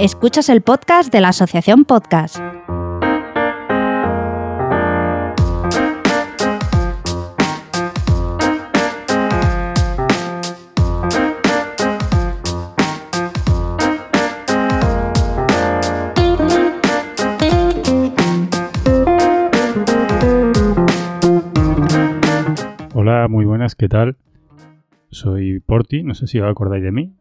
Escuchas el podcast de la Asociación Podcast. Hola, muy buenas, ¿qué tal? Soy Porti, no sé si os acordáis de mí.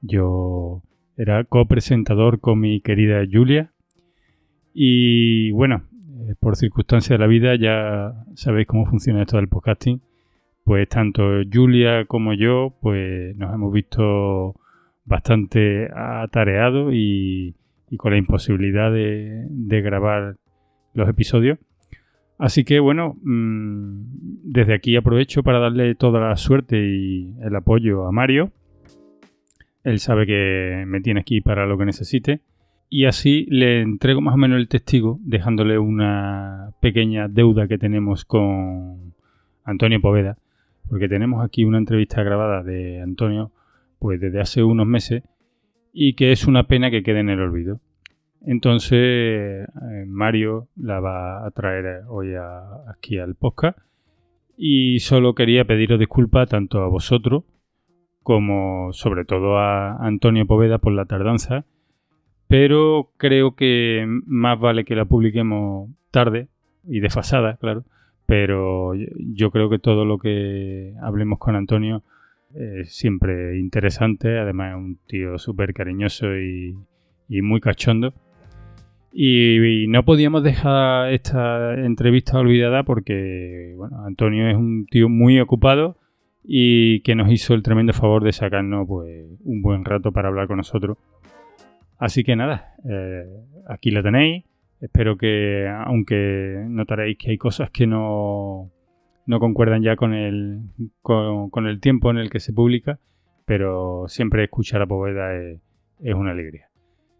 Yo era copresentador con mi querida Julia. Y bueno, eh, por circunstancias de la vida ya sabéis cómo funciona esto del podcasting. Pues tanto Julia como yo, pues nos hemos visto bastante atareados y, con la imposibilidad de, grabar los episodios. Así que bueno, mmm, desde aquí aprovecho para darle toda la suerte y el apoyo a Mario. Él sabe que me tiene aquí para lo que necesite. Y así le entrego más o menos el testigo, dejándole una pequeña deuda que tenemos con Antonio Poveda. Porque tenemos aquí una entrevista grabada de Antonio, pues desde hace unos meses, y que es una pena que quede en el olvido. Entonces, eh, Mario la va a traer hoy aquí al podcast. Y solo quería pediros disculpas tanto a vosotros como sobre todo a Antonio Poveda por la tardanza. Pero creo que más vale que la publiquemos tarde y desfasada, claro. Pero yo creo que todo lo que hablemos con Antonio es siempre interesante. Además es un tío súper cariñoso y, y muy cachondo. Y, y, no podíamos dejar esta entrevista olvidada porque, bueno, Antonio es un tío muy ocupado y que nos hizo el tremendo favor de sacarnos pues, un buen rato para hablar con nosotros. Así que nada, eh, aquí la tenéis. Espero que, aunque notaréis que hay cosas que no, no concuerdan ya con el, con, el tiempo en el que se publica, pero siempre escuchar a Poveda es, es una alegría.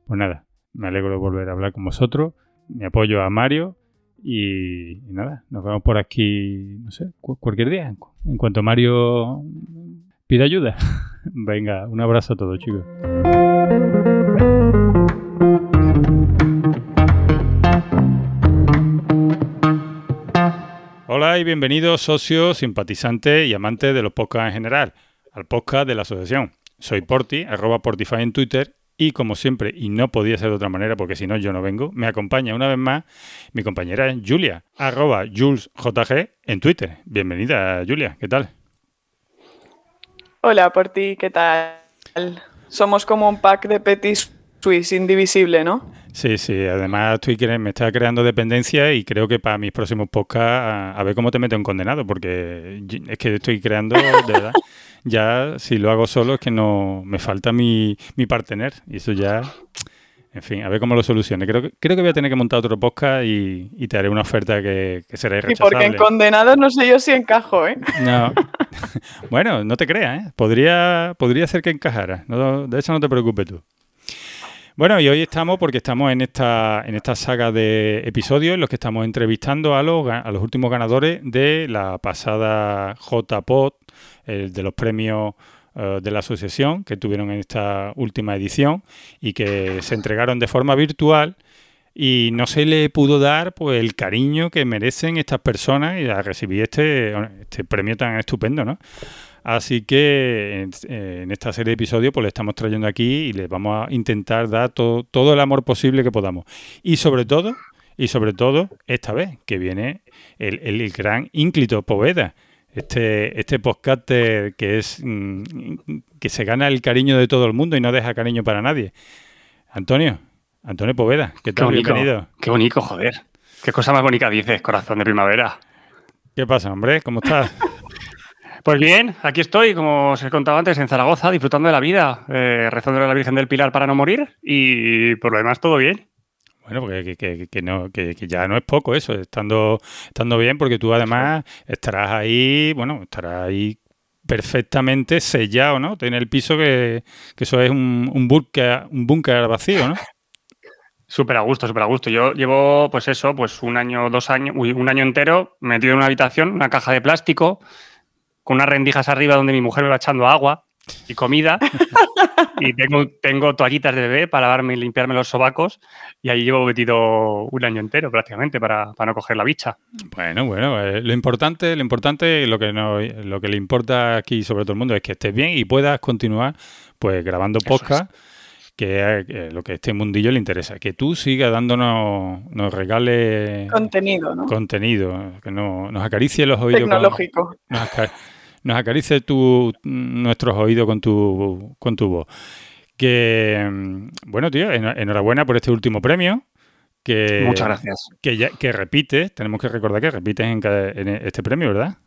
Pues nada, me alegro de volver a hablar con vosotros. Mi apoyo a Mario. Y, nada, nos vemos por aquí, no sé, cu cualquier día. En cuanto Mario pida ayuda. Venga, un abrazo a todos, chicos. Hola y bienvenidos socios, simpatizantes y amantes de los podcasts en general, al podcast de la asociación. Soy Porti, arroba Portify en Twitter y como siempre, y no podía ser de otra manera porque si no yo no vengo, me acompaña una vez más mi compañera Julia, arroba JulesJG en Twitter. Bienvenida Julia, ¿qué tal? Hola por ti, ¿qué tal? Somos como un pack de Petit Suisse indivisible, ¿no? Sí, sí, además estoy, me está creando dependencia y creo que para mis próximos podcasts a, a ver cómo te meto en condenado, porque es que estoy creando, de verdad ya si lo hago solo es que no me falta mi, mi partener y eso ya, en fin, a ver cómo lo solucione. Creo que, creo que voy a tener que montar otro podcast y, y te haré una oferta que, que será irrechazable. Y porque en condenados no sé yo si encajo, ¿eh? No. bueno, no te creas, ¿eh? Podría, podría ser que encajara. No, de eso no te preocupes tú. Bueno, y hoy estamos porque estamos en esta, en esta saga de episodios en los que estamos entrevistando a los, a los últimos ganadores de la pasada JPOD, el de los premios uh, de la asociación que tuvieron en esta última edición y que se entregaron de forma virtual y no se le pudo dar pues el cariño que merecen estas personas y a recibir este, este premio tan estupendo, ¿no? Así que en, en, esta serie de episodios pues le estamos trayendo aquí y les vamos a intentar dar todo, todo el amor posible que podamos. Y sobre todo, y sobre todo, esta vez, que viene el, el, el gran ínclito Poveda. Este, este podcaster que es mm, que se gana el cariño de todo el mundo y no deja cariño para nadie. Antonio, Antonio Poveda, ¿qué tal? Qué bonito, Bienvenido. Qué bonito, joder. Qué cosa más bonita dices, corazón de primavera. ¿Qué pasa, hombre? ¿Cómo estás? Pues bien, aquí estoy, como os he contado antes, en Zaragoza, disfrutando de la vida, eh, rezando a la Virgen del Pilar para no morir y por lo demás todo bien. Bueno, porque que, que, que no, que, ya no es poco eso, estando, estando bien, porque tú además estarás ahí, bueno, estarás ahí perfectamente sellado, ¿no? Tener el piso que, que eso es un, un búnker un búnker vacío, ¿no? Súper a gusto, súper a gusto. Yo llevo, pues eso, pues un año, dos años, uy, un año entero metido en una habitación, una caja de plástico, con unas rendijas arriba donde mi mujer me va echando agua y comida. y tengo, tengo toallitas de bebé para lavarme y limpiarme los sobacos y ahí llevo metido un año entero prácticamente para, para no coger la bicha. Bueno, bueno, eh, lo importante, lo importante, lo que no, lo que le importa aquí sobre todo el mundo es que estés bien y puedas continuar pues grabando podcast. Que es eh, lo que este mundillo le interesa, que tú sigas dándonos, nos regales Contenido, ¿no? contenido, que no, nos acaricie los oídos. con- Tecnológico. nos, nos acarice tu, nuestros oídos con tu, con tu voz. Que, bueno, tío, en- enhorabuena por este último premio. Que, Muchas gracias. Que, ya, que repites, tenemos que recordar que repites en, cada- en este premio, ¿verdad?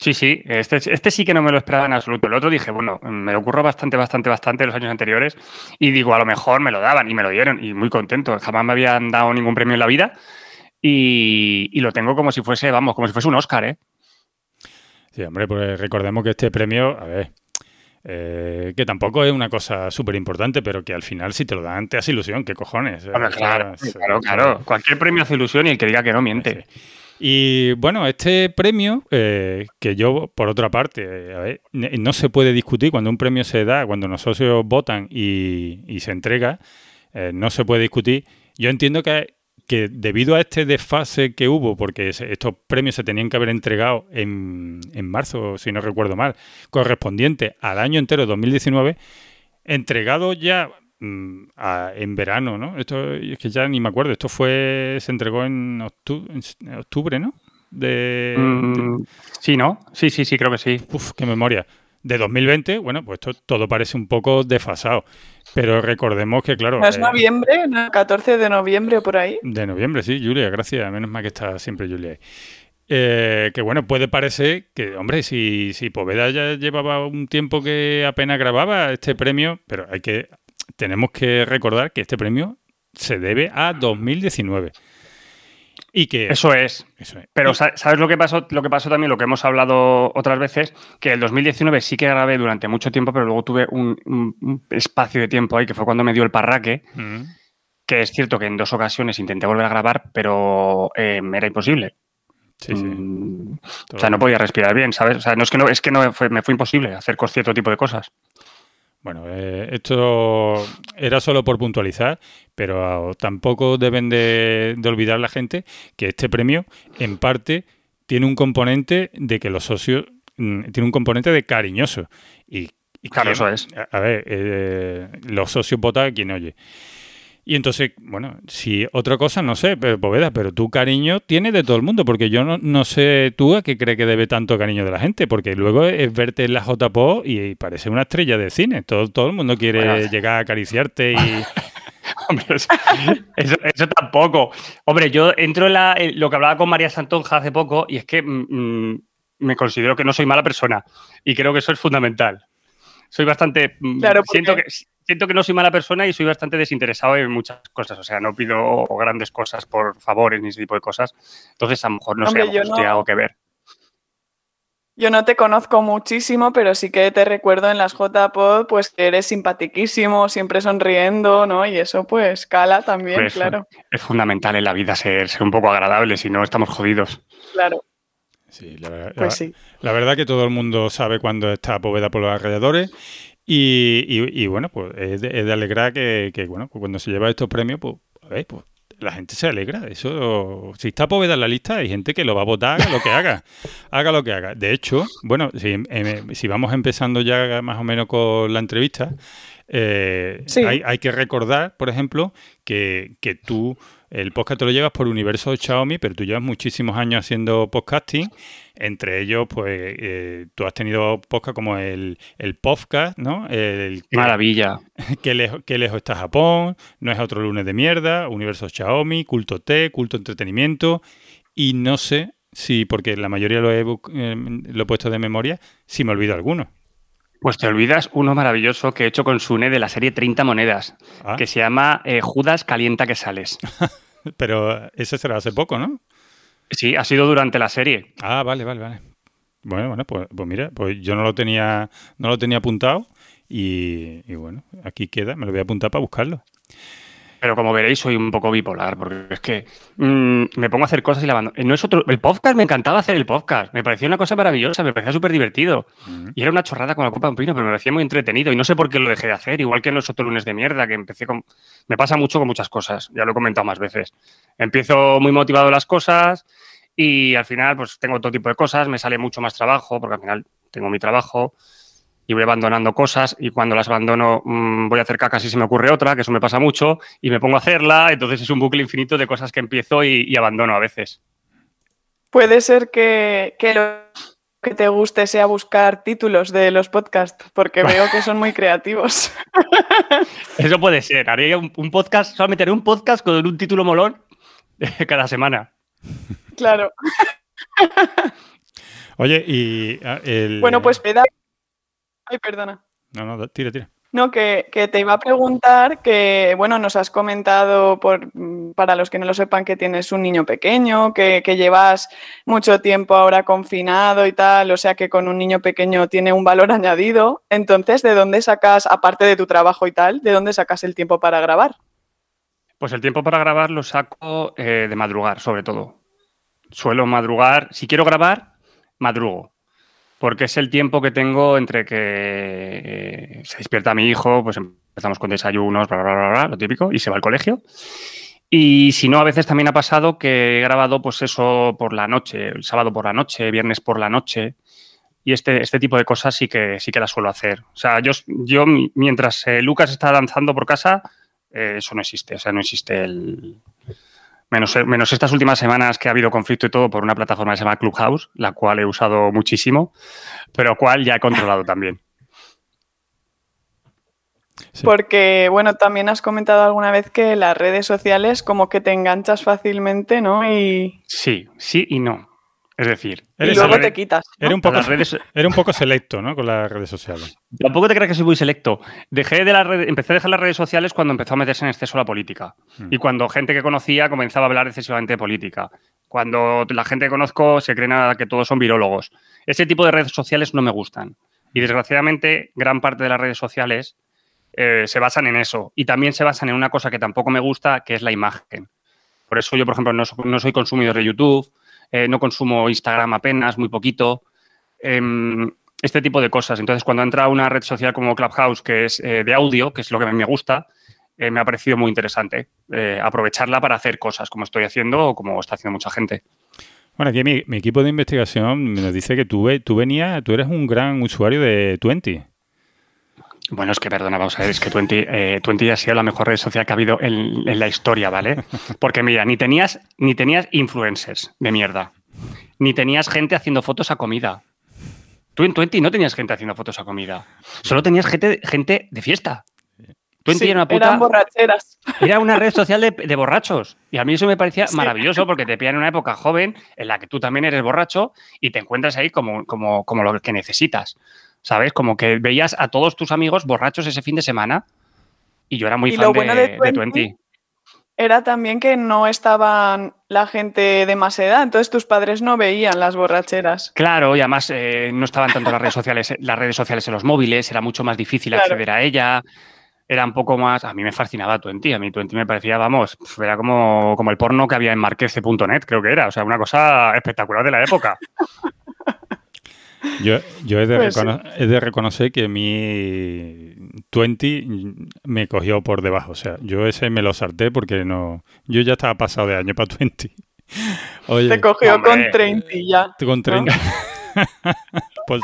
Sí, sí, este, este sí que no me lo esperaba en absoluto. El otro dije, bueno, me lo ocurrió bastante, bastante, bastante los años anteriores y digo, a lo mejor me lo daban y me lo dieron y muy contento. Jamás me habían dado ningún premio en la vida y, y lo tengo como si fuese, vamos, como si fuese un Oscar, ¿eh? Sí, hombre, pues recordemos que este premio, a ver, eh, que tampoco es una cosa súper importante, pero que al final si te lo dan te hace ilusión, ¿qué cojones? Hombre, O sea, claro, claro, claro. Cualquier premio hace ilusión y el que diga que no miente. Sí. Y bueno, este premio, eh, que yo, por otra parte, a ver, no se puede discutir cuando un premio se da, cuando los socios votan y, y se entrega, eh, no se puede discutir. Yo entiendo que, que debido a este desfase que hubo, porque estos premios se tenían que haber entregado en, en marzo, si no recuerdo mal, correspondiente al año entero 2019, entregado ya mm, a- en verano, ¿no? Esto es que ya ni me acuerdo. Esto fue se entregó en octubre, en octubre ¿no? De, Mm, sí, ¿no? Sí, sí, sí, creo que sí. de- uf, qué memoria. De 2020, bueno, pues esto todo parece un poco desfasado. Pero recordemos que, claro, ¿No es eh, noviembre? ¿No? 14 de noviembre o por ahí. de noviembre, sí, Julia, gracias. Menos mal que está siempre Julia ahí. Eh, que bueno, puede parecer que, hombre, si, si Poveda ya llevaba un tiempo que apenas grababa este premio, pero hay que, tenemos que recordar que este premio se debe a 2019. Y que Eso es. eso es. Pero Y- sa- ¿sabes lo que pasó? Lo que pasó también, lo que hemos hablado otras veces, que el 2019 sí que grabé durante mucho tiempo, pero luego tuve un, un- un espacio de tiempo ahí, que fue cuando me dio el parraque, Mm, que es cierto que en dos ocasiones intenté volver a grabar, pero eh, era imposible. sí, sí. Mm, O sea, no podía respirar bien, ¿sabes? O sea, no es que no, es que no fue- me fue imposible hacer cierto tipo de cosas. Bueno, eh, esto era solo por puntualizar, pero tampoco deben de, de olvidar la gente que este premio, en parte, tiene un componente de que los socios, mm, tiene un componente de cariñoso. Y, y Claro, que- eso es. A, a ver, eh, los socios votan a quien oye. Y entonces, bueno, si otra cosa, no sé, pero Poveda, pero tu cariño tiene de todo el mundo, porque yo no, no sé tú a qué cree que debe tanto cariño de la gente, porque luego es verte en la JPO y parece una estrella de cine. Todo, todo el mundo quiere Bueno. llegar a acariciarte y... Hombre, eso, eso- eso tampoco. Hombre, yo entro en, la- en lo que hablaba con María Santonja hace poco y es que mm, mm, me considero que no soy mala persona y creo que eso es fundamental. Soy bastante... mm, Claro, siento, que, siento que no soy mala persona y soy bastante desinteresado en muchas cosas. O sea, no pido grandes cosas por favores ni ese tipo de cosas. Entonces, a lo mejor no sé, a lo mejor no- algo que ver. Yo no te conozco muchísimo, pero sí que te recuerdo en las JPod, pues que eres simpatiquísimo, siempre sonriendo, ¿no? Y eso pues cala también, Pues, claro, Es fundamental en la vida ser, ser un poco agradable, si no estamos jodidos. claro, Sí, la, verdad- pues la- sí. la verdad que todo el mundo sabe cuando está Poveda por los alrededores y, y- y, bueno, pues es de, es de alegrar que, que, bueno, pues cuando se lleva estos premios, pues, a ver, pues la gente se alegra. Eso, si está Poveda en la lista, hay gente que lo va a votar, haga lo que haga. haga lo que haga. De hecho, bueno, si, em, si vamos empezando ya más o menos con la entrevista, eh, Sí. hay, hay que recordar, por ejemplo, que, que tú el podcast te lo llevas por Universo Xiaomi, pero tú llevas muchísimos años haciendo podcasting. Entre ellos, pues, eh, tú has tenido podcast como el, el podcast, ¿no? El Qué maravilla. qué lejos, está Japón, no es otro lunes de mierda, Universo Xiaomi, Culto T, Culto Entretenimiento. Y no sé si, porque la mayoría lo he, eh, lo he puesto de memoria, si me olvido alguno. Pues te olvidas uno maravilloso que he hecho con Sune de la serie 30 monedas, Ah, que se llama eh, Judas calienta que sales. pero ese será hace poco, ¿no? Sí, ha sido durante la serie. Ah, vale, vale, vale. Bueno, bueno, pues, pues mira, pues yo no lo tenía, no lo tenía apuntado y, y bueno, aquí queda, me lo voy a apuntar para buscarlo. Pero como veréis, soy un poco bipolar, porque es que mm, me pongo a hacer cosas y la abandono. No es otro. El podcast me encantaba hacer el podcast. Me parecía una cosa maravillosa, me parecía súper divertido. Y era una chorrada con la copa de un pino, pero me parecía muy entretenido. Y no sé por qué lo dejé de hacer, igual que en los otros lunes de mierda, que empecé con. Me pasa mucho con muchas cosas, ya lo he comentado más veces. Empiezo muy motivado las cosas y al final, pues tengo todo tipo de cosas, me sale mucho más trabajo, porque al final tengo mi trabajo y voy abandonando cosas y cuando las abandono mm, voy a hacer caca si se me ocurre otra, que eso me pasa mucho, y me pongo a hacerla, entonces es un bucle infinito de cosas que empiezo y, abandono a veces. Puede ser que, lo que te guste sea buscar títulos de los podcasts, porque veo que son muy creativos. Eso puede ser. Haré un, podcast, solamente haré un podcast con un título molón cada semana. Claro. Oye, y ah, el... Bueno, pues Ay, perdona. No, no, tira, tira. No, que, te iba a preguntar que, bueno, nos has comentado, por, para los que no lo sepan, que tienes un niño pequeño, que, llevas mucho tiempo ahora confinado y tal, o sea que con un niño pequeño tiene un valor añadido. Entonces, ¿de dónde sacas, aparte de tu trabajo y tal, de dónde sacas el tiempo para grabar? Pues el tiempo para grabar lo saco eh, de madrugar, sobre todo. Suelo madrugar, si quiero grabar, madrugo porque es el tiempo que tengo entre que eh, se despierta mi hijo, pues empezamos con desayunos, bla, bla, bla, bla, lo típico, y se va al colegio. Y si no, a veces también ha pasado que he grabado pues eso por la noche, el sábado por la noche, viernes por la noche. Y este, este tipo de cosas sí que, sí que las suelo hacer. O sea, yo, yo mientras eh, Lucas está danzando por casa, eh, eso no existe. O sea, no existe el, Menos, menos, estas últimas semanas que ha habido conflicto y todo por una plataforma que se llama Clubhouse, la cual he usado muchísimo, pero cual ya he controlado también. Porque, bueno, también has comentado alguna vez que las redes sociales como que te enganchas fácilmente, ¿no? Y... Sí, sí y no. Es decir, y luego te quitas. Era, un poco, era un poco selecto, ¿no? Con las redes sociales. Tampoco te creas que soy muy selecto. Dejé de la empecé a dejar las redes sociales cuando empezó a meterse en exceso la política. Hmm. Y cuando gente que conocía comenzaba a hablar excesivamente de política. Cuando la gente que conozco se cree nada que todos son virólogos. Ese tipo de redes sociales no me gustan. Y desgraciadamente, gran parte de las redes sociales eh, se basan en eso. Y también se basan en una cosa que tampoco me gusta, que es la imagen. Por eso yo, por ejemplo, no soy consumidor de YouTube eh, no consumo Instagram apenas, muy poquito. Em, este tipo de cosas. Entonces, cuando entra una red social como Clubhouse, que es eh, de audio, que es lo que me gusta, eh, me ha parecido muy interesante aprovecharla para hacer cosas como estoy haciendo o como está haciendo mucha gente. Bueno, aquí mi, equipo de investigación nos dice que tú, tú venías, tú eres un gran usuario de Twenty. Bueno, es que perdona, vamos a ver, es que Twenty, eh, ha sido la mejor red social que ha habido en, la historia, ¿vale? Porque mira, ni tenías, ni tenías influencers de mierda, ni tenías gente haciendo fotos a comida. Tú en Twenty no tenías gente haciendo fotos a comida, solo tenías gente, gente de fiesta. Twenty era una puta. Eran borracheras. Era una red social de, borrachos. Y a mí eso me parecía maravilloso porque te pillan en una época joven en la que tú también eres borracho y te encuentras ahí como, como, como lo que necesitas. ¿Sabes? Como que veías a todos tus amigos borrachos ese fin de semana y yo era muy fan de, Twenty. Era también que no estaban la gente de más edad, entonces tus padres no veían las borracheras. Claro, y además eh, no estaban tanto las redes sociales, las redes sociales en los móviles, era mucho más difícil acceder a ella era un poco más. A mí me fascinaba Twenty. A mí Twenty me parecía, vamos, era como, como el porno que había en marquese.net, creo que era. O sea, una cosa espectacular de la época. Yo, yo he, de pues he, de reconocer que mi 20 me cogió por debajo. O sea, yo ese me lo salté porque no. Yo ya estaba pasado de año para 20. Oye, Te cogió con 30 ya. Con 30. pues,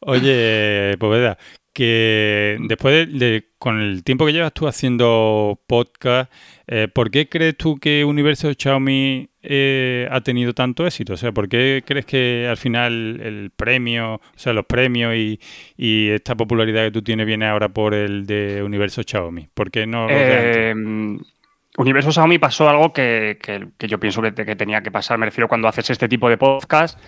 oye, Poveda, que después de, con el tiempo que llevas tú haciendo podcast, eh, ¿por qué crees tú que Universo Xiaomi eh, ha tenido tanto éxito? O sea, ¿por qué crees que al final el premio, o sea, los premios y, esta popularidad que tú tienes viene ahora por el de Universo Xiaomi? ¿Por qué no? Eh, Universo Xiaomi pasó algo que, yo pienso que, que, tenía que pasar. Me refiero cuando haces este tipo de podcast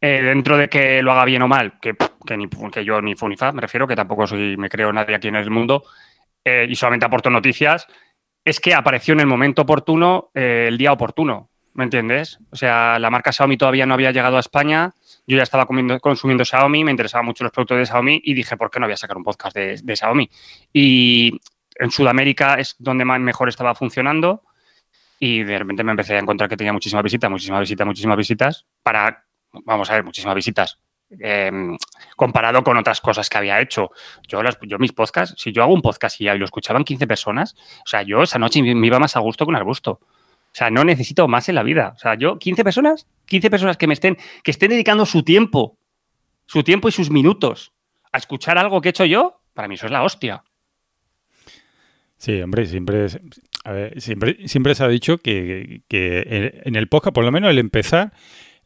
eh, dentro de que lo haga bien o mal, que, ni, que yo ni fu ni fa, me refiero, que tampoco soy, me creo nadie aquí en el mundo, eh, y solamente aporto noticias, es que apareció en el momento oportuno, eh, el día oportuno, ¿me entiendes? O sea, la marca Xiaomi todavía no había llegado a España, yo ya estaba consumiendo Xiaomi, me interesaban mucho los productos de Xiaomi y dije, ¿por qué no voy a sacar un podcast de, Xiaomi? Y en Sudamérica es donde más mejor estaba funcionando y de repente me empecé a encontrar que tenía muchísimas visitas, muchísimas visitas, muchísimas visitas para, vamos a ver, muchísimas visitas. Em, comparado con otras cosas que había hecho. Yo, las, yo mis podcasts, si yo hago un podcast y, lo escuchaban 15 personas, o sea, yo esa noche me iba más a gusto que un arbusto. O sea, no necesito más en la vida. O sea, yo, 15 personas, 15 personas que me estén, que estén dedicando su tiempo, su tiempo y sus minutos a escuchar algo que he hecho yo, para mí eso es la hostia. Sí, hombre, siempre, siempre, siempre se ha dicho que, en el podcast, por lo menos el empezar,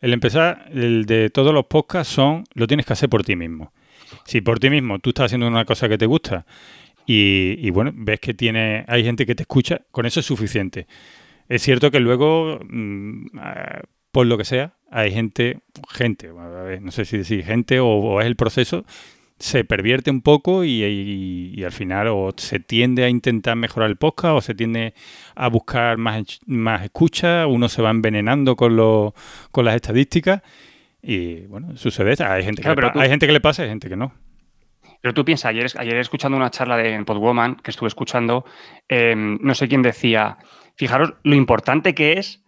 el empezar el de todos los podcasts son, lo tienes que hacer por ti mismo. Si por ti mismo tú estás haciendo una cosa que te gusta y, bueno, ves que tiene, hay gente que te escucha, con eso es suficiente. Es cierto que luego, mm, ah, por lo que sea, hay gente, gente, no sé si decir gente o es el proceso se pervierte un poco y, al final o se tiende a intentar mejorar el podcast o se tiende a buscar más, más escucha, uno se va envenenando con, lo, con las estadísticas y bueno, sucede, hay gente, que le, hay gente que le pasa y hay gente que no. Pero tú piensas, ayer, ayer escuchando una charla de Podwoman que estuve escuchando, em, no sé quién decía, fijaros lo importante que es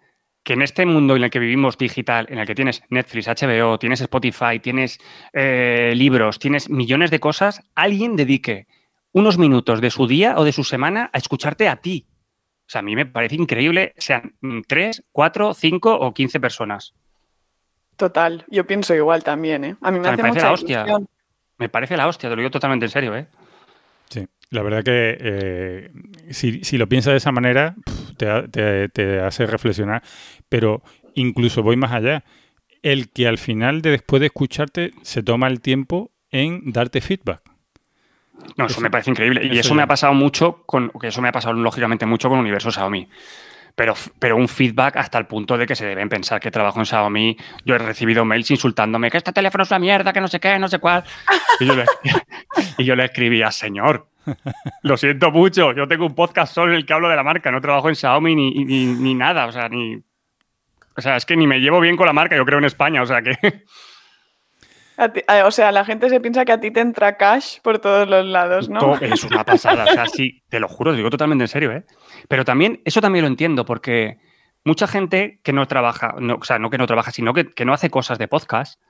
que en este mundo en el que vivimos digital, en el que tienes Netflix, HBO, tienes Spotify, tienes eh, libros, tienes millones de cosas, alguien dedique unos minutos de su día o de su semana a escucharte a ti. O sea, a mí me parece increíble, sean tres, cuatro, cinco o quince personas. Total, yo pienso igual también, ¿eh? A mí me, hace parece mucha la hostia. Me parece la hostia, te lo digo totalmente en serio, ¿eh? Sí, la verdad que eh, si, lo piensas de esa manera, te, hace reflexionar, pero incluso voy más allá. El que al final, de después de escucharte, se toma el tiempo en darte feedback. No, eso, me parece increíble. y eso me ha pasado mucho con, que eso me ha pasado lógicamente mucho con Universo Xiaomi. Pero, pero un feedback hasta el punto de que se deben pensar que trabajo en Xiaomi. Yo he recibido mails insultándome que este teléfono es una mierda, que no sé qué, no sé cuál. Y yo le, y yo le escribía, señor, lo siento mucho, yo tengo un podcast solo en el que hablo de la marca, no trabajo en Xiaomi ni, ni, nada, o sea, ni... O sea, es que ni me llevo bien con la marca, yo creo en España, o sea que... o sea, la gente se piensa que a ti te entra cash por todos los lados, ¿no? es una pasada, o sea, sí, te lo juro, te digo totalmente en serio, ¿eh? Pero también, eso también lo entiendo, porque mucha gente que no trabaja, o sea, no que no trabaja, sino que, no hace cosas de podcast,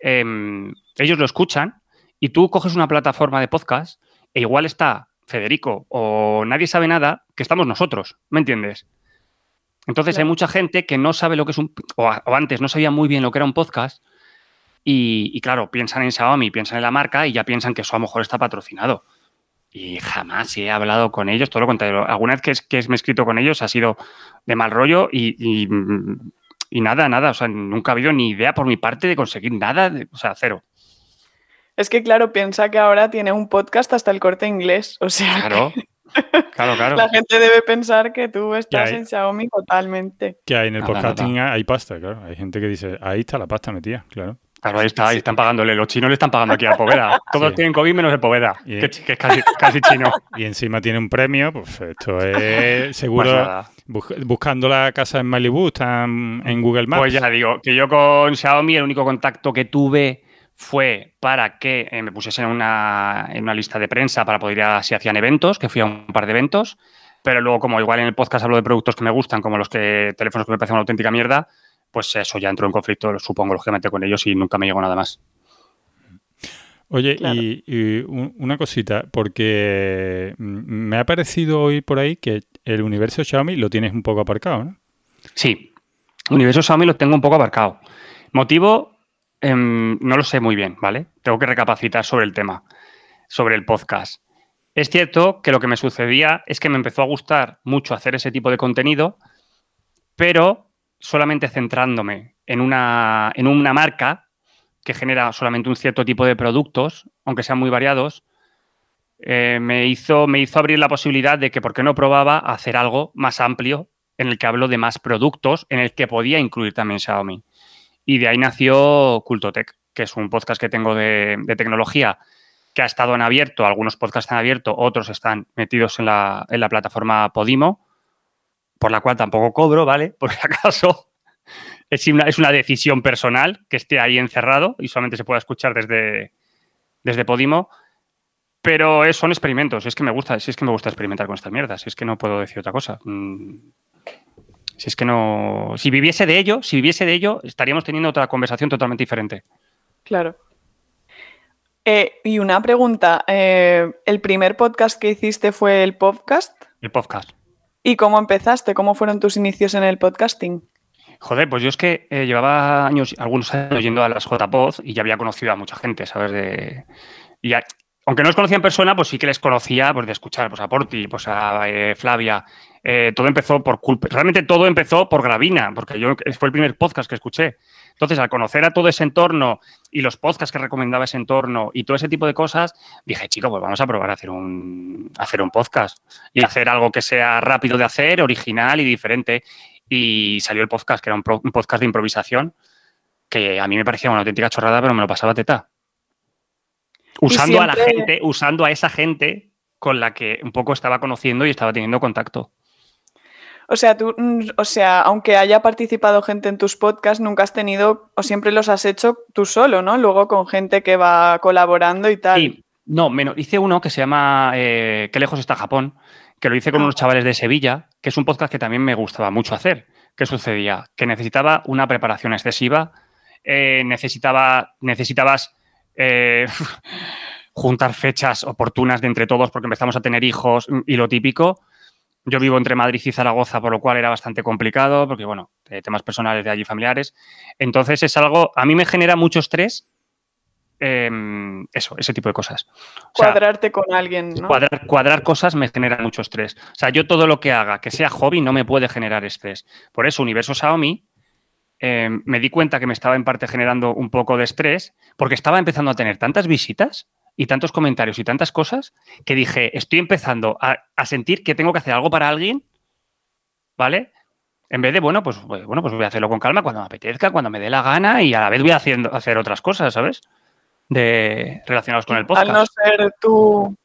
em, ellos lo escuchan y tú coges una plataforma de podcast e igual está Federico o nadie sabe nada, que estamos nosotros, ¿me entiendes? Entonces hay mucha gente que no sabe lo que es un, o, antes no sabía muy bien lo que era un podcast y, claro, piensan en Xiaomi, piensan en la marca y ya piensan que eso a lo mejor está patrocinado. Y jamás he hablado con ellos, todo lo contrario. Alguna vez que, es, que me he escrito con ellos ha sido de mal rollo y, nada, nada. O sea, nunca ha habido ni idea por mi parte de conseguir nada, o sea, cero. Es que, claro, piensa que ahora tiene un podcast hasta el corte inglés. O sea. Claro. Claro, claro. La gente debe pensar que tú estás en Xiaomi totalmente. Que hay en el podcasting hay pasta, claro. Hay gente que dice, ahí está la pasta metida, claro. Claro, ahí está, ahí están pagándole. Los chinos le están pagando aquí a Poveda. Todos tienen COVID menos el Poveda, que, es casi, chino. Y encima tiene un premio, pues esto es seguro. buscando la casa fue para que eh, me pusiesen en una, en una lista de prensa para poder ir a si hacían eventos, que fui a un par de eventos, pero luego como igual en el podcast hablo de productos que me gustan, como los que teléfonos que me parecen una auténtica mierda, pues eso ya entró en conflicto, supongo, lógicamente con ellos y nunca me llegó nada más. Oye, y, una cosita, porque me ha parecido hoy por ahí que el universo Xiaomi lo tienes un poco aparcado, ¿no? Sí, universo Xiaomi lo tengo un poco aparcado. Motivo, Em, no lo sé muy bien, ¿vale? Tengo que recapacitar sobre el tema, sobre el podcast. Es cierto que lo que me sucedía es que me empezó a gustar mucho hacer ese tipo de contenido, pero solamente centrándome en una, en una marca que genera solamente un cierto tipo de productos, aunque sean muy variados, eh, me, hizo, me hizo abrir la posibilidad de que, ¿por qué no probaba hacer algo más amplio en el que hablo de más productos, en el que podía incluir también Xiaomi? Y de ahí nació Cultotech, que es un podcast que tengo de, tecnología que ha estado en abierto, algunos podcasts han abierto, otros están metidos en la, plataforma Podimo, por la cual tampoco cobro, ¿vale? Por si acaso es una, es una decisión personal que esté ahí encerrado y solamente se pueda escuchar desde, desde Podimo. Pero es- son experimentos, es que me gusta, si es que me gusta experimentar con estas mierdas, es que no puedo decir otra cosa. Mm. Si es que no. Si viviese de ello, si viviese de ello, estaríamos teniendo otra conversación totalmente diferente. Claro. Eh, y una pregunta, eh, ¿el primer podcast que hiciste fue el podcast? El podcast. ¿Y cómo empezaste? ¿Cómo fueron tus inicios en el podcasting? Joder, pues yo es que eh, llevaba años, algunos años yendo a las JPod y ya había conocido a mucha gente, ¿sabes? De, y ya- aunque no los conocía en persona, pues sí que les conocía pues, de escuchar, pues a Porti, pues a eh, Flavia. Eh, todo empezó por culpa. Realmente todo empezó por Gravina, porque yo fue el primer podcast que escuché. Entonces, al conocer a todo ese entorno y los podcasts que recomendaba ese entorno y todo ese tipo de cosas, dije, chico, pues vamos a probar a hacer un, a hacer un podcast y hacer algo que sea rápido de hacer, original y diferente. Y salió el podcast, que era un, pro- un podcast de improvisación, que a mí me parecía una auténtica chorrada, pero me lo pasaba teta. Usando a la gente, usando a esa gente con la que un poco estaba conociendo y estaba teniendo contacto. O sea, tú, mm, o sea, aunque haya participado gente en tus podcasts, nunca has tenido o siempre los has hecho tú solo, ¿no? Luego con gente que va colaborando y tal. Sí, no, menos. Hice uno que se llama eh, Qué lejos está Japón, que lo hice con Ah. unos chavales de Sevilla, que es un podcast que también me gustaba mucho hacer. ¿Qué sucedía? Que necesitaba una preparación excesiva, eh, necesitaba, necesitabas eh, juntar fechas oportunas de entre todos porque empezamos a tener hijos mm, y lo típico. Yo vivo entre Madrid y Zaragoza, por lo cual era bastante complicado, porque, bueno, eh, temas personales de allí familiares. Entonces es algo, a mí me genera mucho estrés em, eso, ese tipo de cosas. O sea, Cuadrarte con alguien, ¿no? cuadrar, cuadrar cosas me genera mucho estrés. O sea, yo todo lo que haga que sea hobby no me puede generar estrés. Por eso, Universo Xiaomi, eh, me di cuenta que me estaba en parte generando un poco de estrés porque estaba empezando a tener tantas visitas y tantos comentarios y tantas cosas que dije, estoy empezando a, a sentir que tengo que hacer algo para alguien, ¿vale? En vez de, bueno, pues bueno, pues voy a hacerlo con calma cuando me apetezca, cuando me dé la gana y a la vez voy haciendo, hacer otras cosas, ¿sabes? De, relacionados con el podcast. Al no ser tu,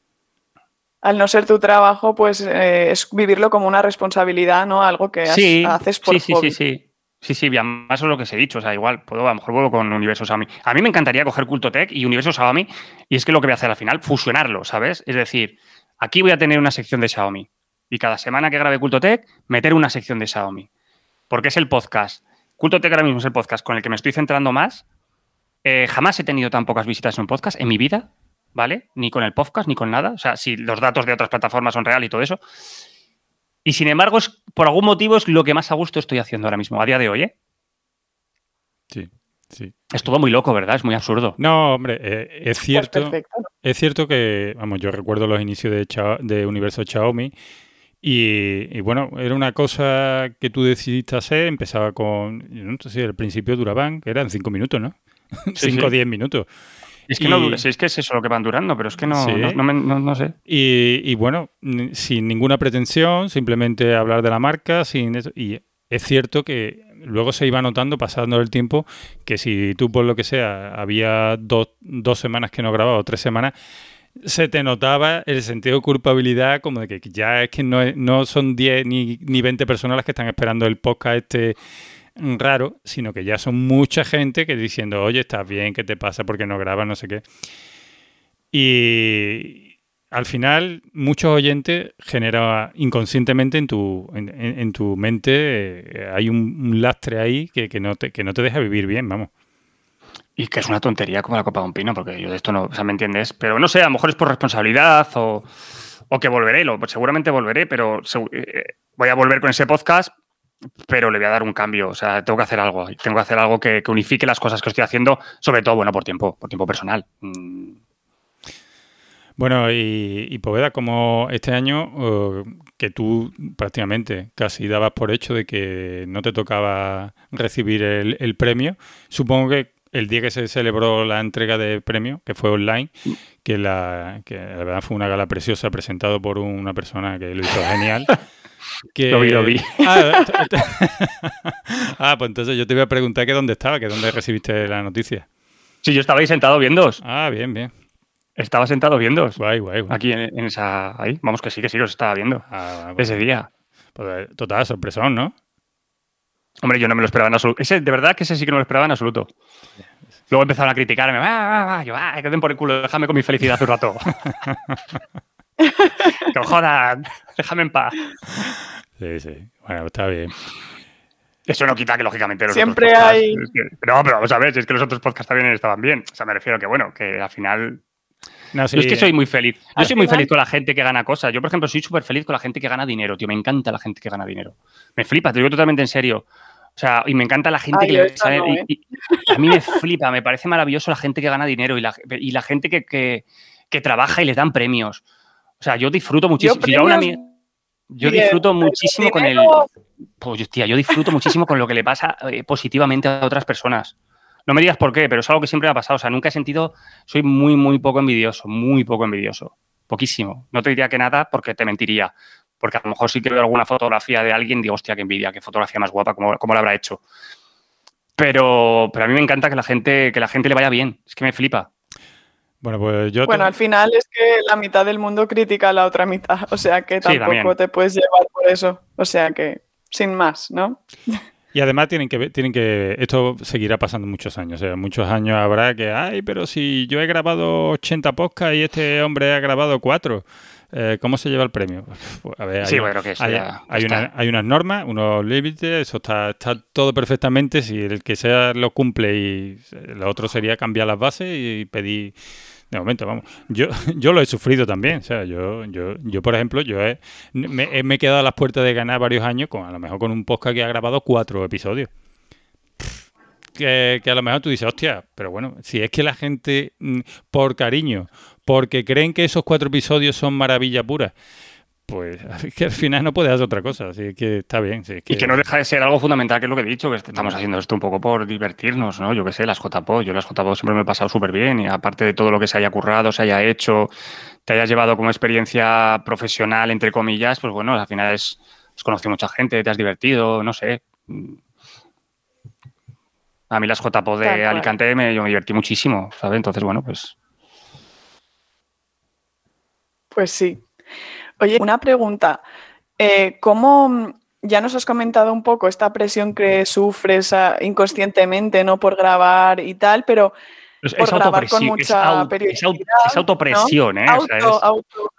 al no ser tu trabajo, pues eh, es vivirlo como una responsabilidad, ¿no? Algo que has- sí, haces por sí, sí, hobby. sí, sí. Sí, sí, además eso es lo que os he dicho. O sea, igual, puedo, a lo mejor vuelvo con Universo Xiaomi. A mí me encantaría coger Culto Tech y Universo Xiaomi, y es que lo que voy a hacer al final, fusionarlo, ¿sabes? Es decir, aquí voy a tener una sección de Xiaomi. Y cada semana que grabe Culto Tech, meter una sección de Xiaomi. Porque es el podcast. Culto Tech ahora mismo es el podcast con el que me estoy centrando más. Eh, jamás he tenido tan pocas visitas en un podcast en mi vida, ¿vale? Ni con el podcast, ni con nada. O sea, si los datos de otras plataformas son reales y todo eso. Y sin embargo, es, por algún motivo es lo que más a gusto estoy haciendo ahora mismo, a día de hoy, ¿eh? Sí, sí. Es todo muy loco, ¿verdad? Es muy absurdo. No, hombre, eh, es Pues cierto. Es cierto que, vamos, yo recuerdo los inicios de, Chao- de Universo Xiaomi y, y, bueno, era una cosa que tú decidiste hacer, empezaba con, yo no sé si al principio duraban, que eran cinco minutos, ¿no? Sí, Cinco o sí. diez minutos. Es que no Y- dura, si es que es eso lo que van durando, pero es que no, Sí. no, no no- no sé. Y, y bueno, sin ninguna pretensión, simplemente hablar de la marca, sin eso- y es cierto que luego se iba notando, pasando el tiempo, que si tú por lo que sea había dos, dos semanas que no grababa o tres semanas, se te notaba el sentido de culpabilidad como de que ya es que no, no son 10 ni, ni 20 personas las que están esperando el podcast este raro, sino que ya son mucha gente que diciendo, oye, estás bien, ¿qué te pasa? porque no grabas? No sé qué. Y al final, muchos oyentes genera inconscientemente en tu, en, tu mente, eh, hay un, lastre ahí que, que no te, que no te deja vivir bien, vamos. Y que es una tontería como la copa de un pino, porque yo de esto no, o sea, ¿me entiendes? Pero no sé, a lo mejor es por responsabilidad o, o que volveré, lo, seguramente volveré, pero segu- eh, voy a volver con ese podcast, pero le voy a dar un cambio, o sea, tengo que hacer algo, tengo que hacer algo que, que unifique las cosas que estoy haciendo, sobre todo, bueno, por tiempo, por tiempo personal. Mm, Bueno, y, y Poveda, como este año que tú prácticamente casi dabas por hecho de que no te tocaba recibir el, el premio, supongo que el día que se celebró la entrega de premio, que fue online, que la, que la verdad fue una gala preciosa presentado por una persona que lo hizo genial. Que... Lo vi, lo vi. Ah, t- ah, pues entonces yo te iba a preguntar que dónde estaba, que dónde recibiste la noticia. Sí, yo estaba ahí sentado viéndoos, Ah, bien, bien. estaba sentado viéndoos, Guay, guay, guay. aquí en, en esa, ahí, vamos que sí, que sí, os estaba viendo, Ah, ese día. Pues, total, sorpresón, ¿no? Hombre, yo no me lo esperaba en absoluto. Ese, de verdad que ese sí que no me lo esperaba en absoluto. Luego empezaron a criticarme. Va, va, va. Yo, ah, que den por el culo, déjame con mi felicidad un rato. que jodan, déjame en paz. Sí, sí. Bueno, está bien. Eso no quita que, lógicamente, los Siempre otros podcasts- hay- es que- no, pero vamos a ver, si es que los otros podcasts también estaban bien. O sea, me refiero que, bueno, que al final No, sí, Yo es que soy muy feliz. Yo soy muy feliz con la gente que gana cosas. Yo, por ejemplo, soy súper feliz con la gente que gana dinero, tío. Me encanta la gente que gana dinero. Me flipa, te digo totalmente en serio. O sea, y me encanta la gente Ay, que yo le esa sale- no, y- ¿eh? y- a mí me flipa, me parece maravilloso la gente que gana dinero y la, y la gente que, que- que trabaja y les dan premios. O sea, yo disfruto muchísimo. Si yo, una disfruto muchísimo con el. Pues, hostia, yo disfruto muchísimo con lo que le pasa eh, positivamente a otras personas. No me digas por qué, pero es algo que siempre me ha pasado. O sea, nunca he sentido. Soy muy, muy poco envidioso, muy poco envidioso. Poquísimo. No te diría que nada porque te mentiría. Porque a lo mejor sí que veo alguna fotografía de alguien y digo, hostia, qué envidia, qué fotografía más guapa, cómo, cómo la habrá hecho. Pero, pero a mí me encanta que la gente, que la gente le vaya bien. Es que me flipa. Bueno, pues yo. Bueno, te- al final es que la mitad del mundo critica a la otra mitad, o sea que tampoco te puedes llevar por eso, o sea que sin más, ¿no? Y además tienen que ver- tienen que esto seguirá pasando muchos años, o sea, muchos años habrá que, ay, pero si yo he grabado 80 podcasts y este hombre ha grabado 4, ¿cómo se lleva el premio? Pues, a ver, hay, Sí, bueno, que hay, hay una- hay unas normas, unos límites, eso está, está todo perfectamente, si el que sea lo cumple y lo otro sería cambiar las bases y pedir de momento, vamos. Yo, yo lo he sufrido también. O sea, yo, yo, yo por ejemplo, yo he, me, he- quedado a las puertas de ganar varios años, con, a lo mejor con un podcast que ha grabado cuatro episodios. Que, que a lo mejor tú dices, hostia, pero bueno, si es que la gente, mm, por cariño, porque creen que esos cuatro episodios son maravilla pura, pues es que al final no puedes hacer otra cosa. Así que está bien. sí, es Y que no deja de ser algo fundamental, que es lo que he dicho, que estamos haciendo esto un poco por divertirnos, ¿no? Yo qué sé, las JPO, yo las JPO siempre me he pasado súper bien y aparte de todo lo que se haya currado, se haya hecho, te hayas llevado como experiencia profesional, entre comillas, pues bueno, al final es, has conocido mucha gente, te has divertido, no sé. A mí las JPO de. Alicante me, yo me divertí muchísimo, ¿sabes? Entonces, bueno, pues Pues sí. Oye, una pregunta. Eh, ¿Cómo mm, ya nos has comentado un poco esta presión que sufres ah, inconscientemente, ¿no? Por grabar y tal, pero es, Por es grabar con mucha es au- periodicidad, es autopresión, ¿eh? O sea, es- auto, auto,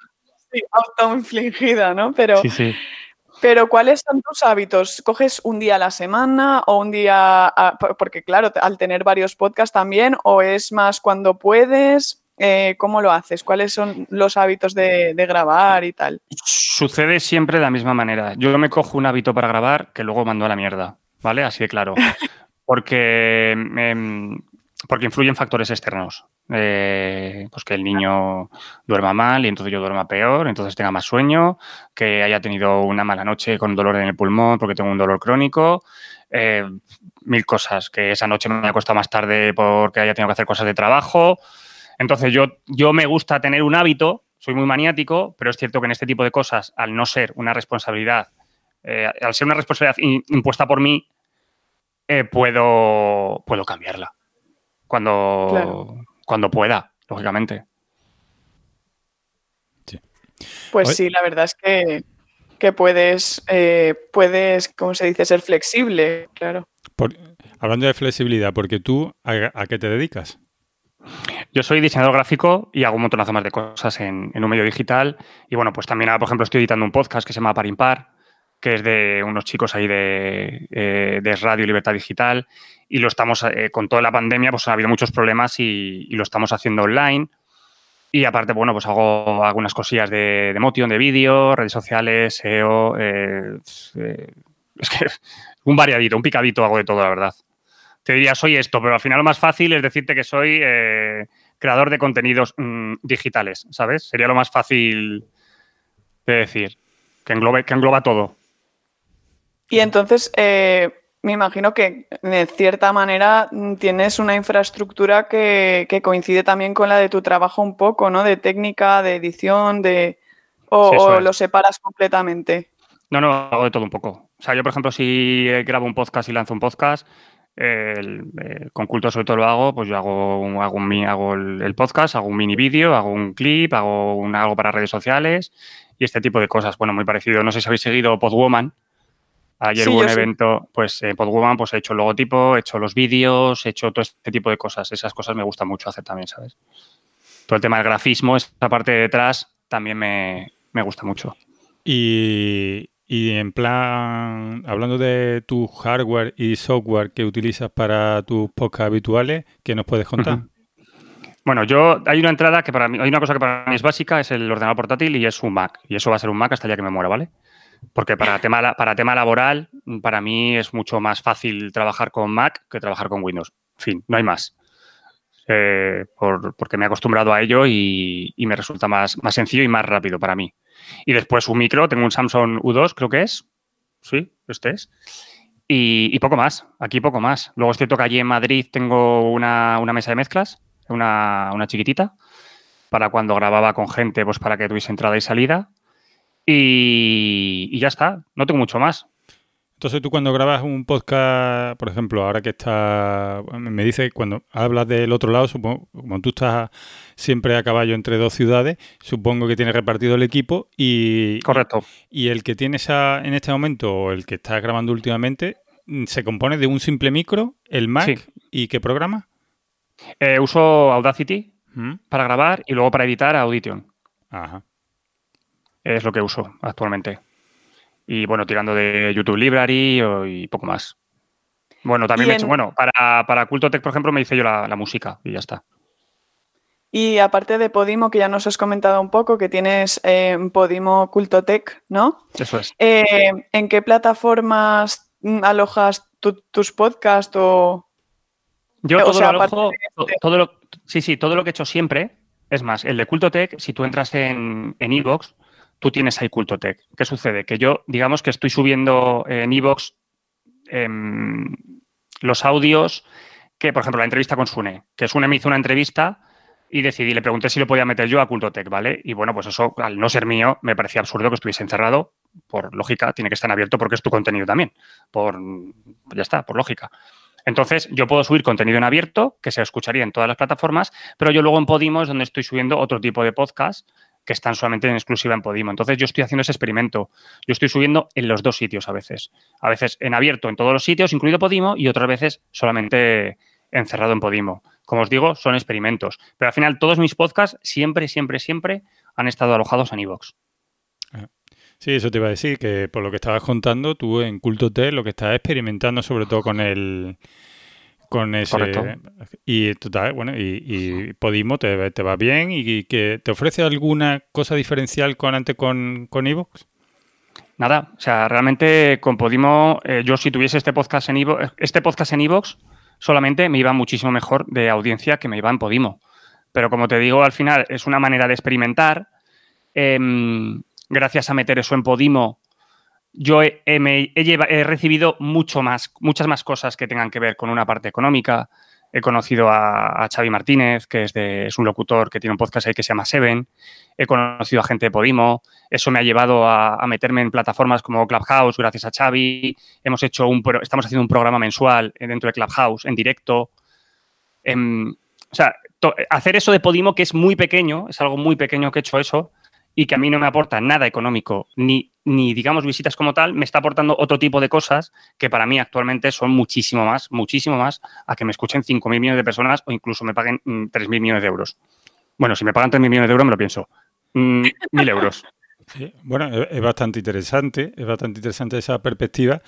sí, autoinfligida, ¿no? Pero, sí, sí. pero ¿cuáles son tus hábitos? ¿Coges un día a la semana o un día, a- porque claro, al tener varios podcasts también, o es más cuando puedes? Eh, ¿Cómo lo haces? ¿Cuáles son los hábitos de, de grabar y tal? Sucede siempre de la misma manera. Yo me cojo un hábito para grabar que luego mando a la mierda, ¿vale? Así de claro. Porque, em, porque influyen factores externos. Eh, pues que el niño duerma mal y entonces yo duerma peor, entonces tenga más sueño, que haya tenido una mala noche con dolor en el pulmón porque tengo un dolor crónico, eh, mil cosas, que esa noche me haya costado más tarde porque haya tenido que hacer cosas de trabajo. Entonces yo, yo me gusta tener un hábito, soy muy maniático, pero es cierto que en este tipo de cosas, al no ser una responsabilidad, eh, al ser una responsabilidad in- impuesta por mí, eh, puedo, puedo cambiarla. Cuando, Claro. cuando pueda, lógicamente. Pues Oye- sí, la verdad es que, que puedes, eh, puedes, ¿cómo se dice? Ser flexible, claro. Por- hablando de flexibilidad, porque tú, ¿a, a qué te dedicas? Yo soy diseñador gráfico y hago un montonazo más de cosas en, en un medio digital. Y bueno, pues también, por ejemplo, estoy editando un podcast que se llama Par Impar, que es de unos chicos ahí de, eh, de Radio Libertad Digital. Y lo estamos, eh, con toda la pandemia, pues ha habido muchos problemas y, lo estamos haciendo online. Y aparte, bueno, pues hago algunas cosillas de, de motion, de vídeo, redes sociales, SEO. eh, eh, es que un variadito, un picadito hago de todo, la verdad. Te diría, soy esto, pero al final lo más fácil es decirte que soy creador de contenidos mm, digitales, ¿sabes? Sería lo más fácil de decir, que, englobe, que engloba todo. Y entonces, eh, me imagino que de cierta manera tienes una infraestructura que, que coincide también con la de tu trabajo un poco, ¿no? De técnica, de edición, de... O, Sí, o lo separas completamente. No, no, hago de todo un poco. O sea, yo, por ejemplo, si grabo un podcast y lanzo un podcast, eh, el- con culto sobre todo lo hago, pues yo hago, un- hago, un hago el, el podcast, hago un mini vídeo, hago un clip, hago un, algo para redes sociales y este tipo de cosas. Bueno, muy parecido. No sé si habéis seguido Podwoman, Ayer Sí, hubo un sí. evento, pues Podwoman, pues he hecho el logotipo, he hecho los vídeos, he hecho todo este tipo de cosas. Esas cosas me gustan mucho hacer también, ¿sabes? Todo el tema del grafismo, esa parte de detrás, también me, me gusta mucho. Y, y en plan, hablando de tu hardware y software que utilizas para tus podcasts habituales, ¿qué nos puedes contar? Bueno, yo hay una entrada que para mí, hay una cosa que para mí es básica, es el ordenador portátil y es un Mac. Y eso va a ser un Mac hasta el que me muera, ¿vale? Porque para tema, para tema laboral, para mí es mucho más fácil trabajar con Mac que trabajar con Windows. En fin, no hay más. Eh, por- porque me he acostumbrado a ello y, y me resulta más, más sencillo y más rápido para mí. Y después un micro, tengo un Samsung U2, creo que es. Sí, este es. Y, y poco más, aquí poco más. Luego es cierto que allí en Madrid tengo una, una mesa de mezclas, una, una chiquitita, para cuando grababa con gente, pues para que tuviese entrada y salida. Y, y ya está, no tengo mucho más. Entonces tú cuando grabas un podcast, por ejemplo, ahora que está, me dice cuando hablas del otro lado, supongo, como tú estás siempre a caballo entre dos ciudades, supongo que tienes repartido el equipo y, Correcto. y el que tienes a- en este momento o el que estás grabando últimamente se compone de un simple micro, el Mac Sí. y qué programa. Eh, uso Audacity ¿Mm? para grabar y luego para editar Audition. Ajá. Es lo que uso actualmente. Y bueno, tirando de YouTube Library y poco más. Bueno, también me he hecho, en- bueno, para, para Culto Tech, por ejemplo, me hice yo la, la música y ya está. Y aparte de Podimo, que ya nos has comentado un poco, que tienes eh, Podimo Cultotec, ¿no? Eso es. Eh, ¿En qué plataformas mm, alojas tu- tus podcasts o...? Yo O todo sea, lo alojo, de todo lo, sí, sí, todo lo que he hecho siempre, es más, el de Cultotech, si tú entras en en Evox, tú tienes ahí Cultotech. ¿Qué sucede? Que yo, digamos que estoy subiendo en Evox em, los audios que, por ejemplo, la entrevista con Sune, que Sune me hizo una entrevista y decidí, le pregunté si lo podía meter yo a Cultotech, ¿vale? Y bueno, pues eso, al no ser mío, me parecía absurdo que estuviese encerrado. Por lógica, tiene que estar en abierto porque es tu contenido también. Por, ya está, por lógica. Entonces, yo puedo subir contenido en abierto, que se escucharía en todas las plataformas, pero yo luego en Podimo es donde estoy subiendo otro tipo de podcast que están solamente en exclusiva en Podimo. Entonces, yo estoy haciendo ese experimento. Yo estoy subiendo en los dos sitios a veces. A veces en abierto en todos los sitios, incluido Podimo, y otras veces solamente encerrado en Podimo. Como os digo, son experimentos. Pero al final, todos mis podcasts siempre, siempre, siempre han estado alojados en iVoox. Sí, eso te iba a decir, que por lo que estabas contando, tú en Culto T lo que estás experimentando sobre todo con el con ese Correcto. y total, bueno, y, y Podimo te, te va bien y, que te ofrece alguna cosa diferencial con antes con, con Evox. Nada, o sea, realmente con Podimo, eh, yo si tuviese este podcast en Evo, este podcast en iVoox, solamente me iba muchísimo mejor de audiencia que me iba en Podimo. Pero como te digo, al final es una manera de experimentar. Em, gracias a meter eso en Podimo, yo he, he- recibido mucho más, muchas más cosas que tengan que ver con una parte económica. He conocido a, a Xavi Martínez, que es, un locutor que tiene un podcast ahí que se llama Seven. He conocido a gente de Podimo. Eso me ha llevado a, meterme en plataformas como Clubhouse, gracias a Xavi. Hemos hecho un, estamos haciendo un programa mensual dentro de Clubhouse, en directo. Em, o sea, hacer eso de Podimo, que es muy pequeño, es algo muy pequeño que he hecho eso, y que a mí no me aporta nada económico, ni, ni digamos visitas como tal, me está aportando otro tipo de cosas que para mí actualmente son muchísimo más, muchísimo más a que me escuchen 5.000 millones de personas o incluso me paguen mm, 3.000 millones de euros. Bueno, si me pagan 3.000 millones de euros me lo pienso. Mm, 1.000 euros. Bueno, es, bastante interesante, es bastante interesante esa perspectiva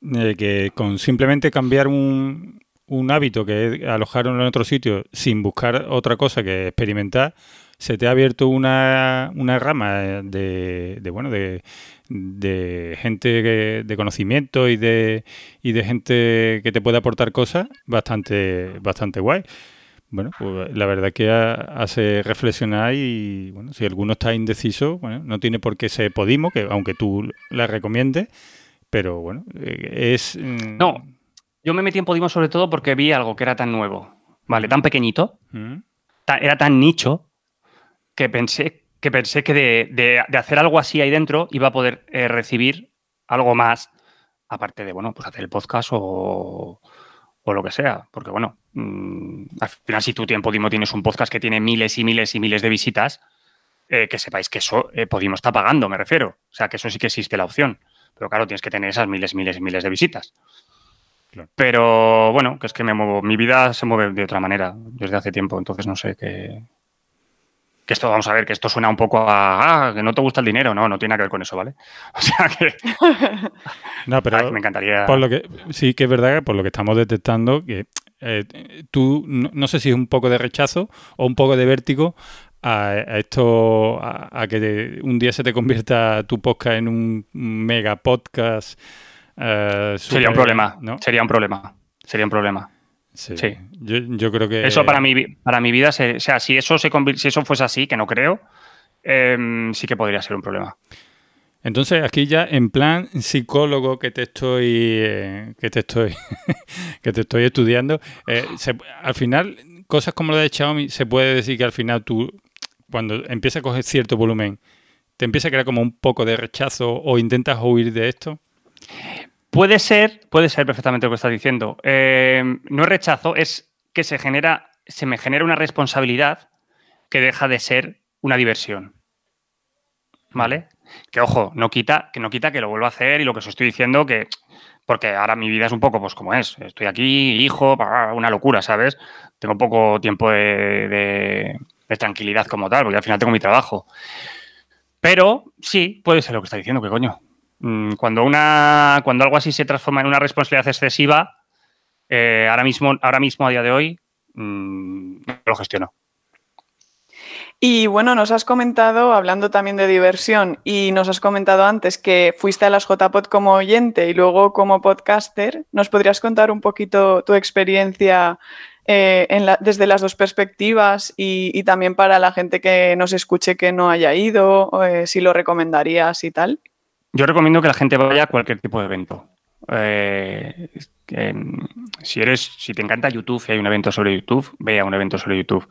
de que con simplemente cambiar un, un hábito que es en otro sitio sin buscar otra cosa que experimentar, se te ha abierto una, una rama de, de, bueno de, de gente que- de conocimiento y de, y de gente que te puede aportar cosas bastante, bastante guay. Bueno, pues la verdad que ha- hace reflexionar y bueno, si alguno está indeciso, bueno, no tiene por qué ser Podimo, que aunque tú la recomiendes, pero bueno, eh, es mm, No, yo me metí en Podimo sobre todo porque vi algo que era tan nuevo, ¿vale? Tan pequeñito, ¿Mm? era tan nicho que pensé que, pensé que de, de- de hacer algo así ahí dentro iba a poder eh, recibir algo más, aparte de, bueno, pues hacer el podcast o, o lo que sea. Porque, bueno, mm, al final si tú en Podimo tienes un podcast que tiene miles y miles y miles de visitas, eh, que sepáis que eso eh, Podimo está pagando, me refiero. O sea, que eso sí que existe la opción. Pero claro, tienes que tener esas miles, miles y miles de visitas. Pero bueno, que es que me muevo, mi vida se mueve de otra manera desde hace tiempo, entonces no sé qué. Que esto, vamos a ver, que esto suena un poco a ah, que no te gusta el dinero. No, no tiene nada que ver con eso, ¿vale? O sea que. no, pero. me encantaría. Por lo que, sí, que es verdad que por lo que estamos detectando, que eh, tú no, sé si es un poco de rechazo o un poco de vértigo a, esto, a, que un día se te convierta tu podcast en un mega podcast. Eh, Sería un problema, ¿no? Sería un problema. Sería un problema. Sí. Yo, creo que. Eso para mi, para mi vida, o sea, si eso, se si eso fuese así, que no creo, em, sí que podría ser un problema. Entonces, aquí ya en plan psicólogo que te estoy eh, que te estoy que te estoy estudiando, eh, al final cosas como la de Xiaomi se puede decir que al final tú cuando empiezas a coger cierto volumen te empieza a crear como un poco de rechazo o intentas huir de esto. Puede ser, puede ser perfectamente lo que estás diciendo. Eh, no es rechazo, es que se genera, se me genera una responsabilidad que deja de ser una diversión. ¿Vale? Que ojo, no quita, que no quita que lo vuelva a hacer y lo que os estoy diciendo que porque ahora mi vida es un poco pues como es. Estoy aquí, hijo, una locura, ¿sabes? Tengo poco tiempo de, tranquilidad como tal, porque al final tengo mi trabajo. Pero sí, puede ser lo que está diciendo, que coño. Mm, cuando, una, cuando algo así se transforma en una responsabilidad excesiva, eh, ahora, mismo, ahora mismo, a día de hoy, mm, no lo gestiono. Y bueno, nos has comentado, hablando también de diversión, y nos has comentado antes que fuiste a las JPod como oyente y luego como podcaster. ¿Nos podrías contar un poquito tu experiencia eh, desde las dos perspectivas y, también para la gente que nos escuche que no haya ido, eh, si lo recomendarías y tal? Yo recomiendo que la gente vaya a cualquier tipo de evento. Eh, si eres, si te encanta YouTube y hay un evento sobre YouTube, ve a un evento sobre YouTube.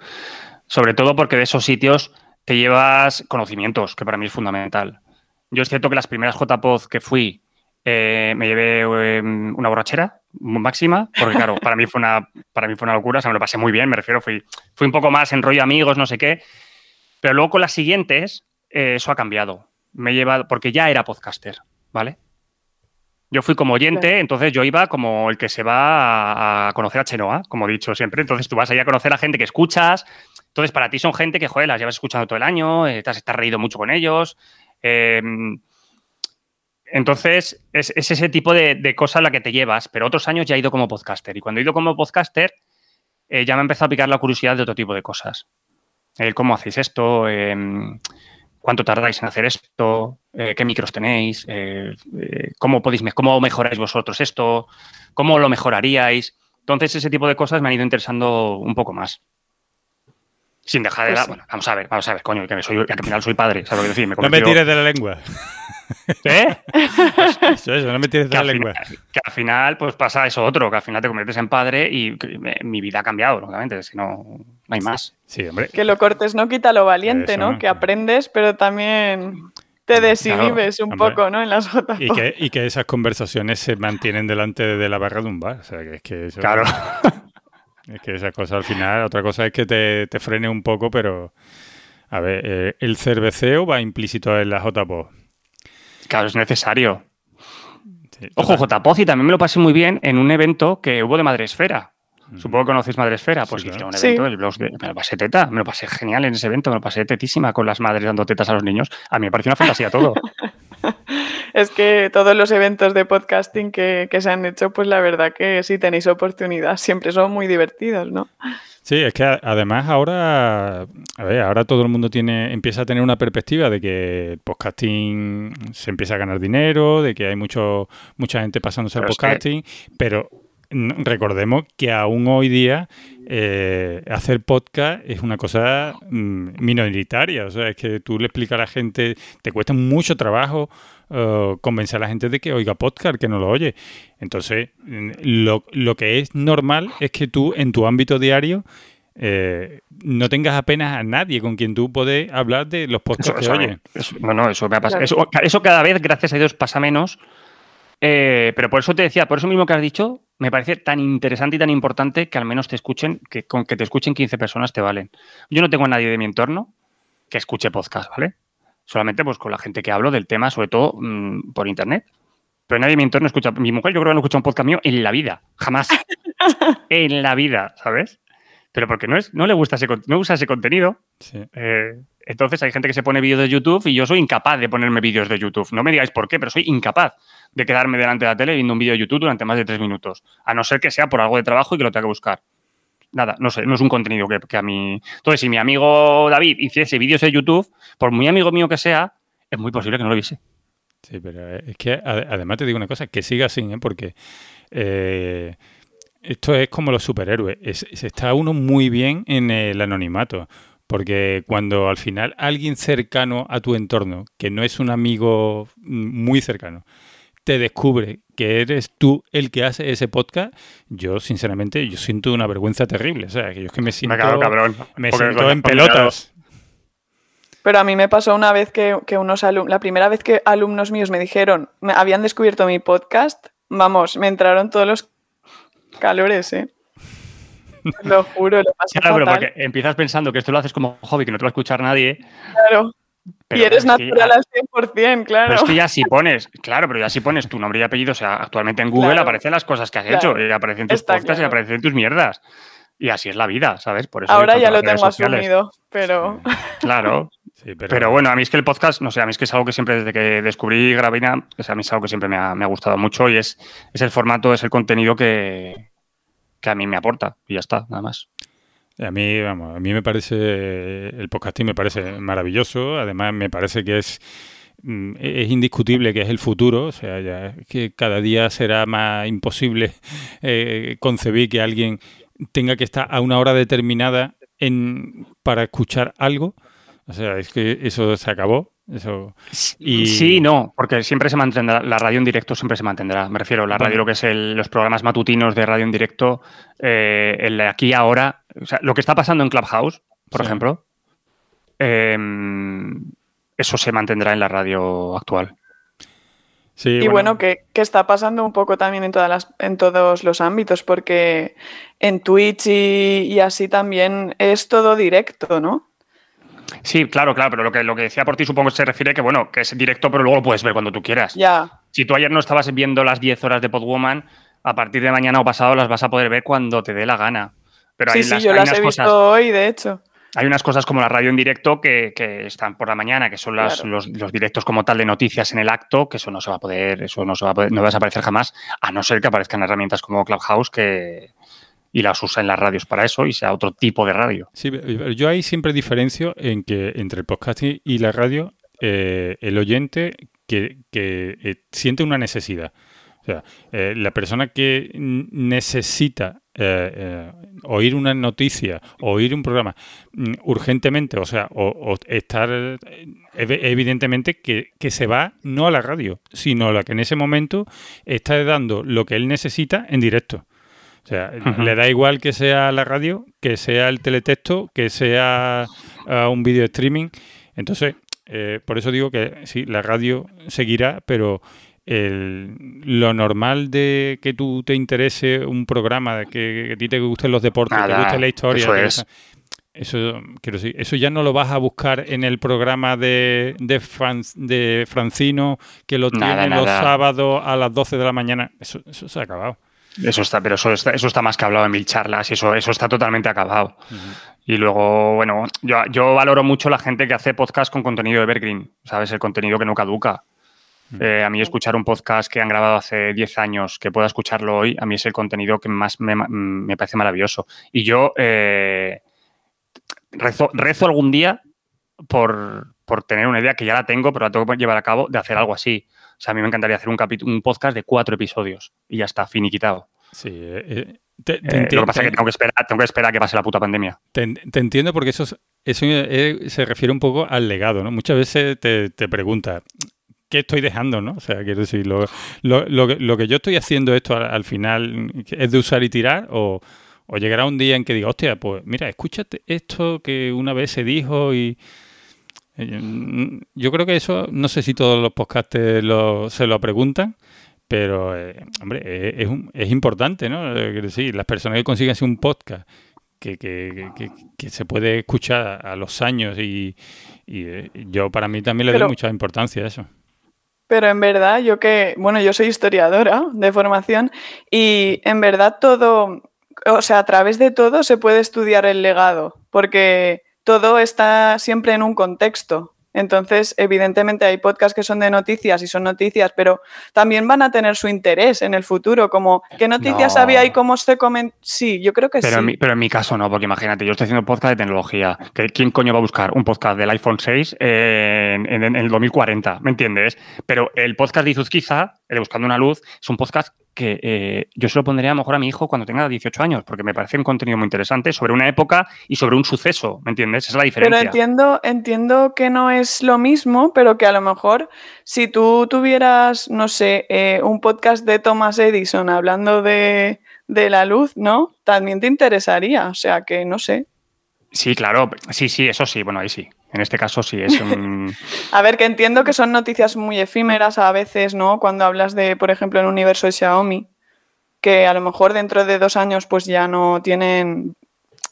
Sobre todo porque de esos sitios te llevas conocimientos, que para mí es fundamental. Yo es cierto que las primeras JPOD que fui eh, me llevé em, una borrachera máxima, porque claro, para mí fue una, para mí fue una locura, o sea, me lo pasé muy bien, me refiero, fui, fui un poco más en rollo amigos, no sé qué. Pero luego con las siguientes, eh, eso ha cambiado. Me he llevado, porque ya era podcaster, ¿vale? Yo fui como oyente, entonces yo iba como el que se va a, conocer a Chenoa, como he dicho siempre. Entonces tú vas ahí a conocer a gente que escuchas, entonces, para ti son gente que, joder, las llevas escuchando todo el año, eh, estás, reído mucho con ellos. Em, entonces, es, ese tipo de, cosas la que te llevas, pero otros años ya he ido como podcaster. Y cuando he ido como podcaster, eh, ya me ha empezado a picar la curiosidad de otro tipo de cosas. El cómo hacéis esto, em, cuánto tardáis en hacer esto, eh, qué micros tenéis, cómo podéis cómo mejoráis vosotros esto, cómo lo mejoraríais. Entonces, ese tipo de cosas me han ido interesando un poco más. Sin dejar de pues Bueno, vamos a ver, vamos a ver, coño, que, soy, que al final soy padre, ¿sabes lo que decir? no me tires de la lengua. ¿Eh? Eso, eso, no me tires la lengua. que al final, pues pasa eso otro, que al final te conviertes en padre y mi vida ha cambiado, lógicamente, si no, no hay más. Sí, hombre. Que lo cortes no quita lo valiente, ¿no? Que aprendes, pero también te desinhibes un poco, ¿no? En las otras y que, y que esas conversaciones se mantienen delante de la barra de un bar. O sea, que es que eso Claro. Es que esa cosa al final, otra cosa es que te, frene un poco, pero a ver, eh, el cerveceo va implícito en la JPO. Claro, es necesario. Ojo, JPOZ y también me lo pasé muy bien en un evento que hubo de Madresfera. Supongo que conocéis Madresfera. Pues sí, un evento, el blog de, me lo pasé teta, me lo pasé genial en ese evento, me lo pasé tetísima con las madres dando tetas a los niños. A mí me pareció una fantasía todo. es que todos los eventos de podcasting que, se han hecho, pues la verdad que si tenéis oportunidad, siempre son muy divertidos, ¿no? Sí, es que además ahora, a ver, ahora todo el mundo tiene, empieza a tener una perspectiva de que el podcasting se empieza a ganar dinero, de que hay mucho, mucha gente pasándose al podcasting, pero recordemos que aún hoy día eh, hacer podcast es una cosa mm, minoritaria. O sea, es que tú le explicas a la gente, te cuesta mucho trabajo eh, convencer a la gente de que oiga podcast, que no lo oye. Entonces, lo, lo que es normal es que tú en tu ámbito diario eh, no tengas apenas a nadie con quien tú puedes hablar de los podcasts que oyes. no, no, eso me ha pasado. Eso, eso, cada vez, gracias a Dios, pasa menos. Pero por eso te decía, por eso mismo que has dicho, me parece tan interesante y tan importante que al menos te escuchen, que con que te escuchen 15 personas te valen. Yo no tengo a nadie de mi entorno que escuche podcast, ¿vale? Solamente pues con la gente que hablo del tema, sobre todo mm, por internet. pero nadie en mi entorno escucha. Mi mujer yo creo que no escucha un podcast mío en la vida, jamás. en la vida, ¿sabes? Pero porque no, es, no le gusta ese, no usa ese contenido. Eh, entonces hay gente que se pone vídeos de YouTube y yo soy incapaz de ponerme vídeos de YouTube. No me digáis por qué, pero soy incapaz de quedarme delante de la tele viendo un vídeo de YouTube durante más de tres minutos. A no ser que sea por algo de trabajo y que lo tenga que buscar. Nada, no sé, no es un contenido que, que a mí... Entonces, si mi amigo David hiciese vídeos de YouTube, por muy amigo mío que sea, es muy posible que no lo viese. Sí, pero es que además te digo una cosa, que siga así, ¿eh? porque eh, esto es como los superhéroes. se está uno muy bien en el anonimato. Porque cuando al final alguien cercano a tu entorno, que no es un amigo muy cercano, te descubre que eres tú el que hace ese podcast, yo sinceramente yo siento una vergüenza terrible. O sea, que yo es que me siento, me, siento en pelotas. Pero a mí me pasó una vez que, unos alumnos, la primera vez que alumnos míos me dijeron, me habían descubierto mi podcast, vamos, me entraron todos los calores, ¿eh? Lo juro, lo pasé Claro, pero porque empiezas pensando que esto lo haces como hobby, que no te va a escuchar nadie. Claro. y eres natural al 100%, claro. Pero es que ya si pones, claro, pero ya si pones tu nombre y apellido, o sea, actualmente en Google aparecen las cosas que has hecho, y aparecen tus podcasts y aparecen tus mierdas. Y así es la vida, ¿sabes? Por eso Ahora ya lo tengo asumido, pero... Claro. pero... bueno, a mí es que el podcast, no sé, a mí es que es algo que siempre, desde que descubrí Gravina, o sea, a mí es algo que siempre me ha, me ha gustado mucho y es, es el formato, es el contenido que, que a mí me aporta y ya está, nada más. A mí, vamos, a mí me parece, el podcasting me parece maravilloso, además me parece que es, mm, es indiscutible que es el futuro, o sea, ya que cada día será más imposible eh, concebir que alguien tenga que estar a una hora determinada en, para escuchar algo. O sea, es que eso se acabó. Eso. Y... Sí, no, porque siempre se mantendrá, la radio en directo siempre se mantendrá. Me refiero, la radio, lo que es los programas matutinos de radio en directo, eh, el aquí ahora, o sea, lo que está pasando en Clubhouse, por ejemplo, em, eso se mantendrá en la radio actual. Y bueno, que, está pasando un poco también en, todas las, en todos los ámbitos, porque en Twitch y así también es todo directo, ¿no? Sí, claro, claro, pero lo que, lo que decía por ti supongo se refiere que, bueno, que es directo, pero luego lo puedes ver cuando tú quieras. Ya. Si tú ayer no estabas viendo las 10 horas de Podwoman, a partir de mañana o pasado las vas a poder ver cuando te dé la gana. Pero sí, sí, yo las he visto hoy, de hecho. Hay unas cosas como la radio en directo que, están por la mañana, que son los, directos como tal de noticias en el acto, que eso no se va a poder, eso no se va a poder, no va a desaparecer jamás, a no ser que aparezcan herramientas como Clubhouse que, y las usa en las radios para eso y sea otro tipo de radio. Sí, yo ahí siempre diferencio en que entre el podcasting y la radio, eh, el oyente que, eh, siente una necesidad. O sea, eh, la persona que necesita oír una noticia, oír un programa mm, urgentemente, o sea, o, estar evidentemente que, que, se va no a la radio, sino a la que en ese momento está dando lo que él necesita en directo. O sea, le da igual que sea la radio, que sea el teletexto, que sea uh, un video streaming. Entonces, eh, por eso digo que sí, la radio seguirá, pero lo normal de que tú te interese un programa, de que, a ti te gusten los deportes, te guste la historia, eso, eso, quiero decir, eso ya no lo vas a buscar en el programa de, de, de Francino que lo tiene los sábados a las 12 de la mañana. Eso, eso se ha acabado. Eso está, pero eso está, eso está más que hablado en mil charlas y eso, eso está totalmente acabado. Y luego, bueno, yo, yo, valoro mucho la gente que hace podcast con contenido evergreen, ¿sabes? El contenido que no caduca. Eh, a mí escuchar un podcast que han grabado hace 10 años, que pueda escucharlo hoy, a mí es el contenido que más me, me parece maravilloso. Y yo eh, rezo, rezo, algún día por, por, tener una idea que ya la tengo, pero la tengo que llevar a cabo, de hacer algo así. O sea, a mí me encantaría hacer un, un podcast de cuatro episodios y ya está, finiquitado. Sí, eh, eh, eh, lo que pasa es que tengo que, esperar, tengo que esperar a que pase la puta pandemia. Te, entiendo porque eso, eso se refiere un poco al legado, ¿no? Muchas veces te, te preguntas, ¿qué estoy dejando, no? O sea, quiero decir, lo, lo, lo, que yo estoy haciendo esto al, final es de usar y tirar o, o, llegará un día en que diga, hostia, pues mira, escúchate esto que una vez se dijo y eh, yo creo que eso, no sé si todos los podcasters se lo preguntan, pero, eh, hombre, eh, es, es, importante, ¿no? Quiero decir, las personas que consiguen hacer un podcast que, que, que, se puede escuchar a los años y, yo para mí también le doy mucha importancia a eso. Pero en verdad, yo que, bueno, yo soy historiadora de formación y en verdad todo, o sea, a través de todo se puede estudiar el legado, porque todo está siempre en un contexto. Entonces, evidentemente hay podcasts que son de noticias y son noticias, pero también van a tener su interés en el futuro, como qué noticias había y cómo se comen. Sí, yo creo que pero sí. En mi, pero en mi caso no, porque imagínate, yo estoy haciendo podcast de tecnología. ¿Quién coño va a buscar un podcast del iPhone 6 en, en, en el 2040? ¿Me entiendes? Pero el podcast de Izuzquiza, el Buscando una Luz, es un podcast que eh, yo se lo pondría a lo mejor a mi hijo cuando tenga 18 años, porque me parece un contenido muy interesante sobre una época y sobre un suceso, ¿me entiendes? Esa es la diferencia. Pero entiendo, entiendo que no es lo mismo, pero que a lo mejor si tú tuvieras, no sé, eh, un podcast de Thomas Edison hablando de, de la luz, ¿no? También te interesaría, o sea que no sé. Sí, claro, sí, sí, eso sí, bueno, ahí sí. En este caso sí es un... a ver, que entiendo que son noticias muy efímeras a veces, ¿no? Cuando hablas de, por ejemplo, el universo de Xiaomi, que a lo mejor dentro de dos años pues ya no tienen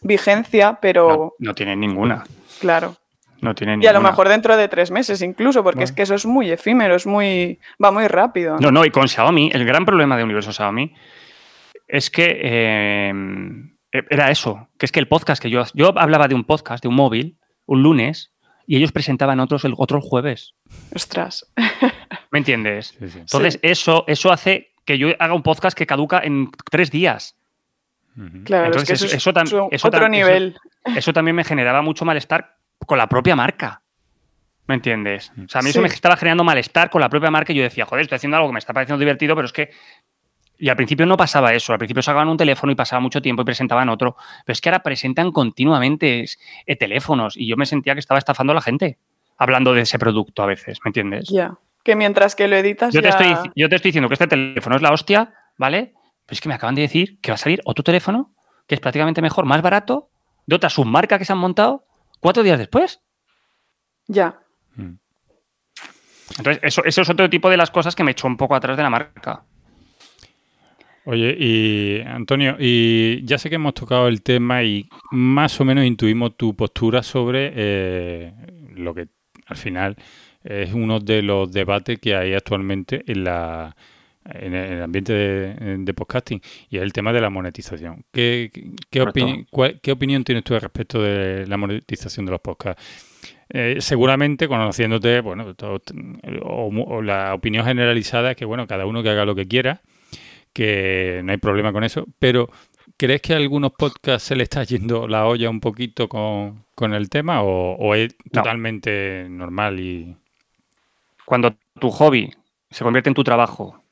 vigencia, pero... No, no tienen ninguna. Claro. No tienen y a lo mejor dentro de tres meses incluso, porque bueno. es que eso es muy efímero, es muy... va muy rápido. No, no, y con Xiaomi, el gran problema de Universo Xiaomi es que eh, era eso, que es que el podcast que yo... Yo hablaba de un podcast, de un móvil, un lunes y ellos presentaban otros el otro jueves. Ostras. ¿Me entiendes? Sí, sí. Entonces, sí. Eso, eso hace que yo haga un podcast que caduca en tres días. Claro, Entonces, es que eso, eso, eso, eso otro nivel. Eso, también me generaba mucho malestar con la propia marca. ¿Me entiendes? O sea, a mí eso me estaba generando malestar con la propia marca y yo decía, joder, estoy haciendo algo que me está pareciendo divertido, pero es que y al principio no pasaba eso, al principio sacaban un teléfono y pasaba mucho tiempo y presentaban otro, pero es que ahora presentan continuamente eh, teléfonos y yo me sentía que estaba estafando a la gente hablando de ese producto a veces, ¿me entiendes? Ya, yeah. que mientras que lo editas yo, ya... te estoy, yo te estoy diciendo que este teléfono es la hostia, ¿vale? Pero es que me acaban de decir que va a salir otro teléfono que es prácticamente mejor, más barato, de otra submarca que se han montado cuatro días después. Ya. Entonces, eso, eso es otro tipo de las cosas que me echó un poco atrás de la marca. Oye, y Antonio, y ya sé que hemos tocado el tema y más o menos intuimos tu postura sobre eh, lo que al final es uno de los debates que hay actualmente en la en el ambiente de, de podcasting y es el tema de la monetización. ¿Qué, qué, opini cuál, ¿Qué, opinión tienes tú respecto de la monetización de los podcasts? Eh, seguramente conociéndote, bueno, todo, o, o la opinión generalizada es que, bueno, cada uno que haga lo que quiera, que no hay problema con eso, pero ¿crees que a algunos podcasts se le está yendo la olla un poquito con, con el tema o, o es no. totalmente normal y... Cuando tu hobby se convierte en tu trabajo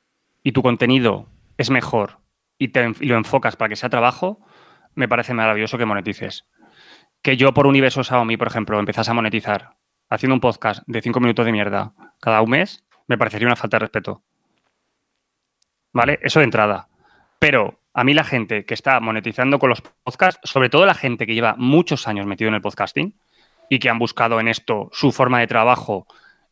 y tu contenido es mejor y, te, y lo enfocas para que sea trabajo, me parece maravilloso que monetices. Que yo por Universo Xiaomi, por ejemplo, empezase a monetizar haciendo un podcast de 5 minutos de mierda cada un mes, me parecería una falta de respeto. ¿Vale? Eso de entrada. Pero a mí la gente que está monetizando con los podcasts, sobre todo la gente que lleva muchos años metido en el podcasting y que han buscado en esto su forma de trabajo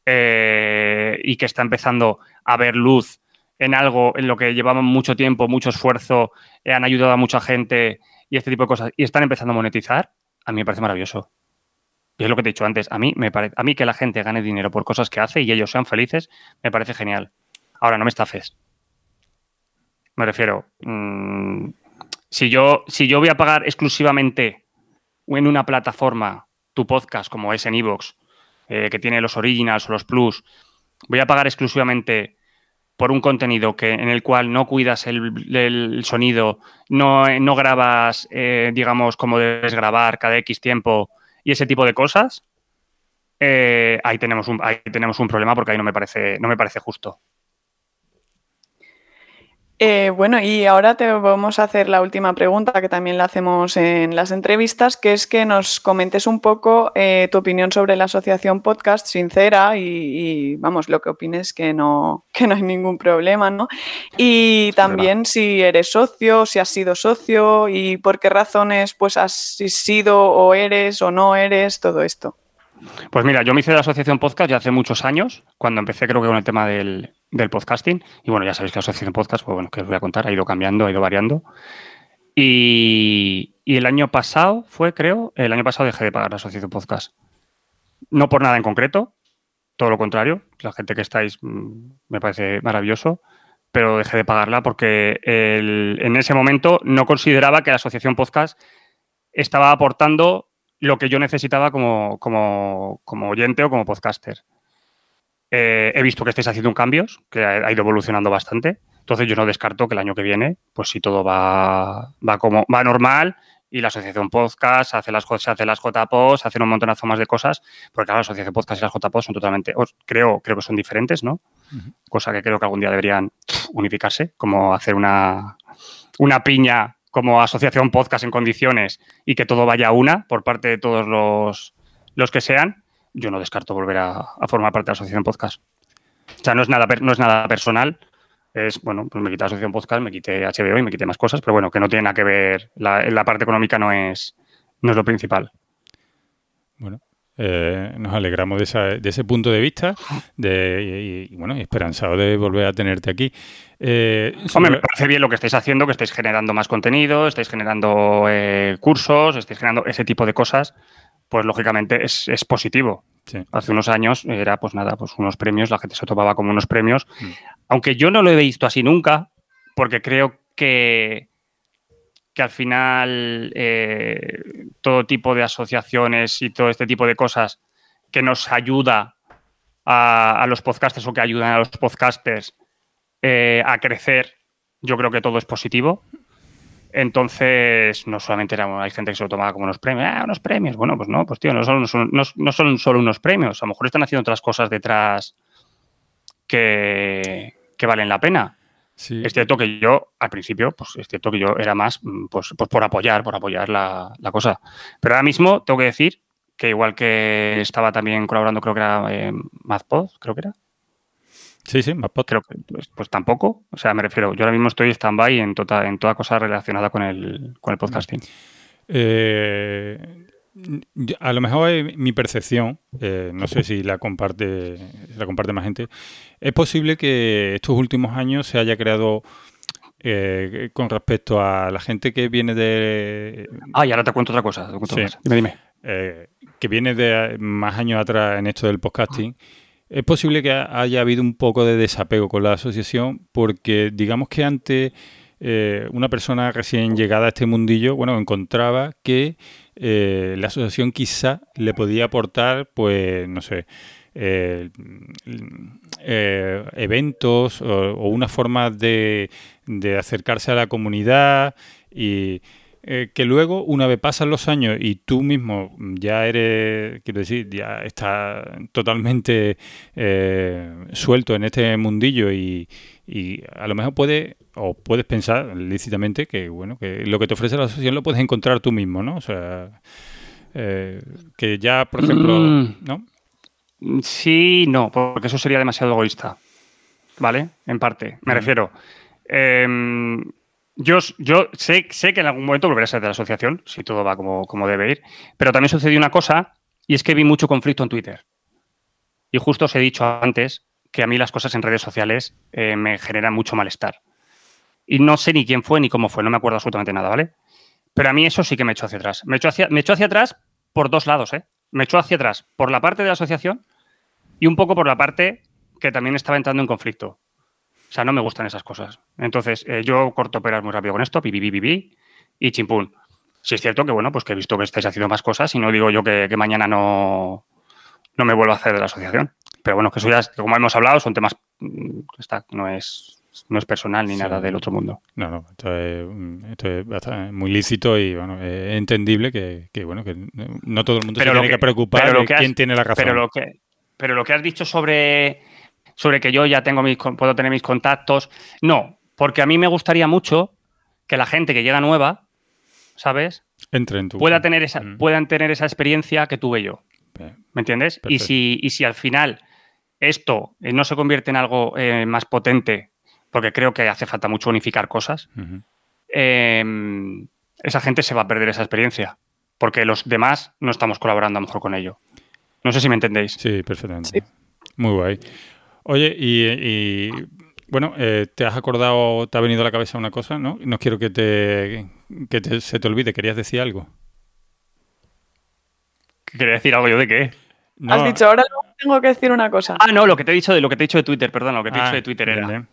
eh, y que está empezando a ver luz en algo en lo que llevaban mucho tiempo, mucho esfuerzo, eh, han ayudado a mucha gente y este tipo de cosas, y están empezando a monetizar, a mí me parece maravilloso. Y es lo que te he dicho antes, a mí, me parece, a mí que la gente gane dinero por cosas que hace y ellos sean felices, me parece genial. Ahora, no me estafes. Me refiero, mmm, si, yo, si yo voy a pagar exclusivamente en una plataforma tu podcast, como es en Evox, eh, que tiene los originals o los plus, voy a pagar exclusivamente por un contenido que, en el cual no cuidas el, el sonido, no, no grabas, eh, digamos, como debes grabar cada X tiempo y ese tipo de cosas, eh, ahí, tenemos un, ahí tenemos un problema porque ahí no me parece, no me parece justo. Eh, bueno, y ahora te vamos a hacer la última pregunta que también la hacemos en las entrevistas, que es que nos comentes un poco eh, tu opinión sobre la asociación podcast, sincera y, y, vamos, lo que opines que no, que no hay ningún problema, ¿no? Y también si eres socio, si has sido socio y por qué razones pues has sido o eres o no eres, todo esto. Pues mira, yo me hice de la asociación podcast ya hace muchos años, cuando empecé creo que con el tema del, del podcasting. Y bueno, ya sabéis que la asociación podcast, pues bueno, que os voy a contar, ha ido cambiando, ha ido variando. Y, y, el año pasado fue, creo, el año pasado dejé de pagar la asociación podcast. No por nada en concreto, todo lo contrario, la gente que estáis mm, me parece maravilloso, pero dejé de pagarla porque en ese momento no consideraba que la asociación podcast estaba aportando lo que yo necesitaba como, como, como oyente o como podcaster. Eh, he visto que estáis haciendo cambios, que ha, ido evolucionando bastante. Entonces yo no descarto que el año que viene, pues si todo va, va como va normal y la asociación podcast hace las se hace las JPOS, hacen un montonazo más de cosas, porque claro, la asociación podcast y las JPOS son totalmente, creo, creo que son diferentes, ¿no? Cosa que creo que algún día deberían unificarse, como hacer una, una piña como asociación podcast en condiciones y que todo vaya a una por parte de todos los, los que sean yo no descarto volver a, formar parte de la asociación podcast. O sea, no es nada, no es nada personal. Es, bueno, pues me quité la asociación podcast, me quité HBO y me quité más cosas, pero bueno, que no tiene nada que ver. La, la parte económica no es, no es lo principal. Bueno, eh, nos alegramos de, de, ese punto de vista de, y, bueno, esperanzado de volver a tenerte aquí. Eh, Hombre, me parece bien lo que estáis haciendo, que estáis generando más contenido, estáis generando eh, cursos, estáis generando ese tipo de cosas pues lógicamente es, positivo. Hace unos años era pues nada, pues unos premios, la gente se topaba como unos premios, mm. aunque yo no lo he visto así nunca, porque creo que, que al final eh, todo tipo de asociaciones y todo este tipo de cosas que nos ayuda a, los podcasters o que ayudan a los podcasters eh, a crecer, yo creo que todo es positivo. Entonces, no solamente era, hay gente que se lo tomaba como unos premios, ah, unos premios. Bueno, pues no, pues tío, no son, no, son solo unos premios, a lo mejor están haciendo otras cosas detrás que, valen la pena. Es cierto que yo, al principio, pues es cierto que yo era más mm, pues, pues por apoyar, por apoyar la, cosa. Pero ahora mismo tengo que decir que igual que estaba también colaborando, creo que era eh, MathPod, creo que era, Sí, sí, Creo que pues, pues, tampoco. O sea, me refiero, yo ahora mismo estoy stand-by en, tota, en toda cosa relacionada con el, con el podcasting. Eh, a lo mejor mi percepción, eh, no sé si la comparte, la comparte más gente, es posible que estos últimos años se haya creado eh, con respecto a la gente que viene de... Ah, y ahora te cuento otra cosa. Dime, dime. que viene de más años atrás en esto del podcasting. Es posible que haya habido un poco de desapego con la asociación porque digamos que antes eh, una persona recién llegada a este mundillo, bueno, encontraba que eh, la asociación quizá le podía aportar, pues, no sé, eh, eventos o, una forma de, de acercarse a la comunidad y eh, que luego, una vez pasan los años y tú mismo ya eres, quiero decir, ya estás totalmente eh, suelto en este mundillo y, a lo mejor puedes, o puedes pensar lícitamente que, bueno, que lo que te ofrece la asociación lo puedes encontrar tú mismo, ¿no? O sea, eh, que ya, por ejemplo, mm. ¿no? Sí, no, porque eso sería demasiado egoísta, ¿vale? En parte, me refiero. Em, yo, sé, que en algún momento volveré a ser de la asociación, si todo va como, como debe ir, pero también sucedió una cosa y es que vi mucho conflicto en Twitter. Y justo os he dicho antes que a mí las cosas en redes sociales eh, me generan mucho malestar. Y no sé ni quién fue ni cómo fue, no me acuerdo absolutamente nada, ¿vale? Pero a mí eso sí que me echó hacia atrás. Me echó hacia, me echó hacia atrás por dos lados, ¿eh? Me echó hacia atrás por la parte de la asociación y un poco por la parte que también estaba entrando en conflicto. O sea, no me gustan esas cosas. Entonces, eh, yo corto peras muy rápido con esto, pipi, pipi, y chimpún. Si es cierto que, bueno, pues que he visto que estáis haciendo más cosas y no digo yo que, mañana no, no me vuelvo a hacer de la asociación. Pero bueno, que eso ya, como hemos hablado, son temas, mm, está, no es, no es personal ni nada del otro mundo. No, no, esto es, esto muy lícito y bueno, es entendible que, bueno, que no todo el mundo se tiene que, preocupar de quién tiene la razón. Pero lo que, pero lo que has dicho sobre sobre que yo ya tengo mis, puedo tener mis contactos. No, porque a mí me gustaría mucho que la gente que llega nueva, ¿sabes? Entre en tu pueda tener esa, puedan tener esa experiencia que tuve yo. ¿Me entiendes? Y si, y si al final esto eh, no se convierte en algo eh, más potente, porque creo que hace falta mucho unificar cosas, em, esa gente se va a perder esa experiencia, porque los demás no estamos colaborando a lo mejor con ello. No sé si me entendéis. Sí, perfectamente. Muy guay. Oye, y, bueno, eh, ¿te has acordado, te ha venido a la cabeza una cosa, no? No quiero que te, que se te olvide, ¿querías decir algo? ¿Quería decir algo yo de qué? Has dicho, ahora tengo que decir una cosa. Ah, no, lo que te he dicho de lo que te he dicho de Twitter, perdón, lo que te he Ah, dicho de Twitter era.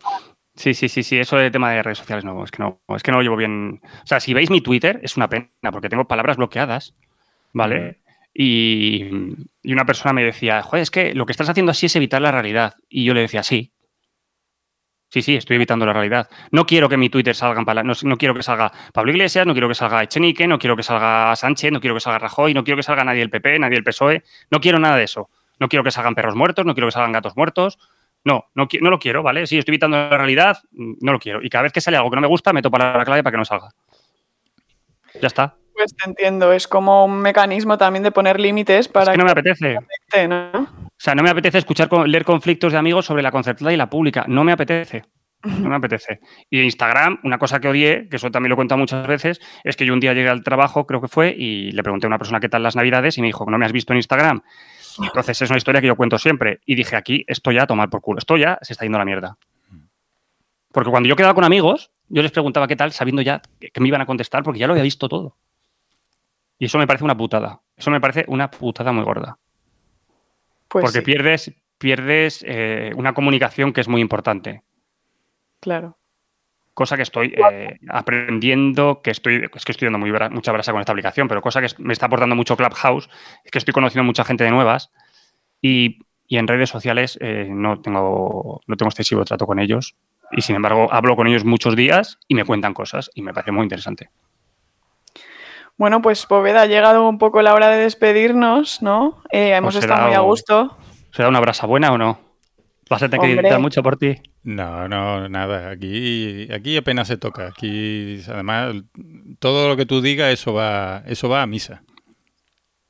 Sí, sí, sí, sí, eso de tema de redes sociales no, es que no, es que no lo llevo bien. O sea, si veis mi Twitter, es una pena, porque tengo palabras bloqueadas, ¿vale? Y, una persona me decía, joder, es que lo que estás haciendo así es evitar la realidad. Y yo le decía, sí. Sí, sí, estoy evitando la realidad. No quiero que mi Twitter salgan pala- no, quiero que salga Pablo Iglesias, no quiero que salga Echenique, no quiero que salga Sánchez, no quiero que salga Rajoy, no quiero que salga nadie del PP, nadie del PSOE. No quiero nada de eso. No quiero que salgan perros muertos, no quiero que salgan gatos muertos. No, no, lo quiero, ¿vale? Sí, estoy evitando la realidad, mm, no lo quiero. Y cada vez que sale algo que no me gusta, meto palabra clave para que no salga. Ya está. Pues te entiendo, es como un mecanismo también de poner límites para Es que no me apetece. O sea, no me apetece escuchar, leer conflictos de amigos sobre la concertada y la pública. No me apetece. No me apetece. Y Instagram, una cosa que odié, que eso también lo he contado muchas veces, es que yo un día llegué al trabajo, creo que fue, y le pregunté a una persona qué tal las navidades y me dijo, ¿no me has visto en Instagram? Entonces es una historia que yo cuento siempre. Y dije, aquí, esto ya a tomar por culo. Esto ya se está yendo a la mierda. Porque cuando yo quedaba con amigos, yo les preguntaba qué tal, sabiendo ya que me iban a contestar, porque ya lo había visto todo. Y eso me parece una putada. Eso me parece una putada muy gorda. Pues porque sí, pierdes, pierdes eh, una comunicación que es muy importante. claro. Cosa que estoy eh, aprendiendo, que estoy, es que estoy dando muy mucha brasa con esta aplicación, pero cosa que me está aportando mucho Clubhouse, es que estoy conociendo mucha gente de nuevas y, y en redes sociales eh, no, tengo, no tengo excesivo trato con ellos. Y sin embargo, hablo con ellos muchos días y me cuentan cosas y me parece muy interesante. Bueno, pues Poveda, ha llegado un poco la hora de despedirnos, ¿no? Eh, hemos Pues estado muy a gusto. ¿Será una brasa buena o no? ¿Vas a tener que editar mucho por ti? No, no, nada. Aquí, aquí apenas se toca. Aquí, además, todo lo que tú digas, eso va, eso va a misa.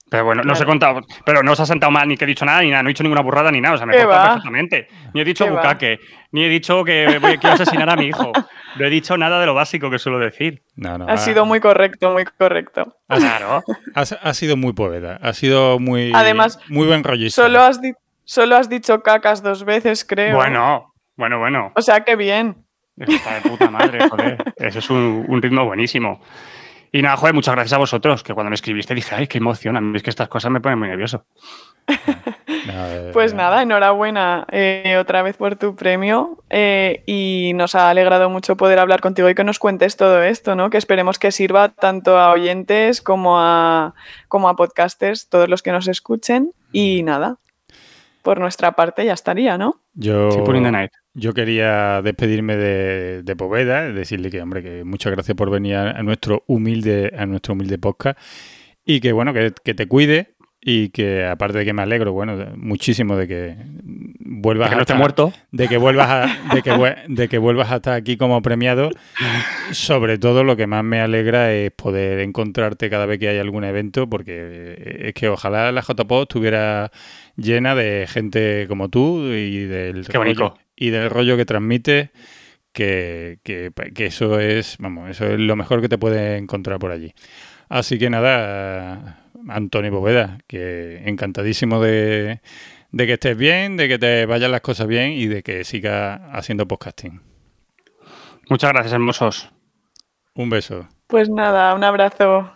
Pero bueno, no os he contado, pero no os ha sentado mal ni que he dicho nada, ni nada, no he dicho ninguna burrada ni nada, o sea, me he ¿Qué va? perfectamente. Ni he dicho ¿Qué va? bucaque, ni he dicho que voy- quiero asesinar a mi hijo. No he dicho nada de lo básico que suelo decir. No, no. Ha sido muy correcto, muy correcto. Claro. ha, ha sido muy poveda. Ha sido muy, Además, muy buen rollista. Solo has, di- solo has dicho cacas dos veces, creo. Bueno, bueno, bueno. O sea, que bien. Está de puta madre, joder. Eso es un, un ritmo buenísimo. Y nada, joder, muchas gracias a vosotros, que cuando me escribiste dije, ay, qué emoción, a mí es que estas cosas me ponen muy nervioso. No, eh, Pues nada, enhorabuena eh, otra vez por tu premio eh, y nos ha alegrado mucho poder hablar contigo y que nos cuentes todo esto, ¿no? Que esperemos que sirva tanto a oyentes como a, como a podcasters, todos los que nos escuchen y nada, por nuestra parte ya estaría, ¿no? Yo, Keep putting the night. Yo quería despedirme de, de Poveda, decirle que, hombre, que muchas gracias por venir a, nuestro humilde, a nuestro humilde podcast y que, bueno, que, que te cuide y que, aparte de que me alegro, bueno, de- muchísimo de que vuelvas Que no esté muerto. de que vuelvas a, de que, de que vuelvas a estar aquí como premiado. Sobre todo lo que más me alegra es poder encontrarte cada vez que hay algún evento, porque eh, es que ojalá la JPO estuviera llena de gente como tú y del Qué bonito. Y del rollo que transmites. Que, que- que eso es, vamos, eso es lo mejor que te puedes encontrar por allí. Así que nada, Antonio Boveda, que encantadísimo de, de que estés bien, de que te vayan las cosas bien y de que sigas haciendo podcasting. Muchas gracias, hermosos. Un beso. Pues nada, un abrazo.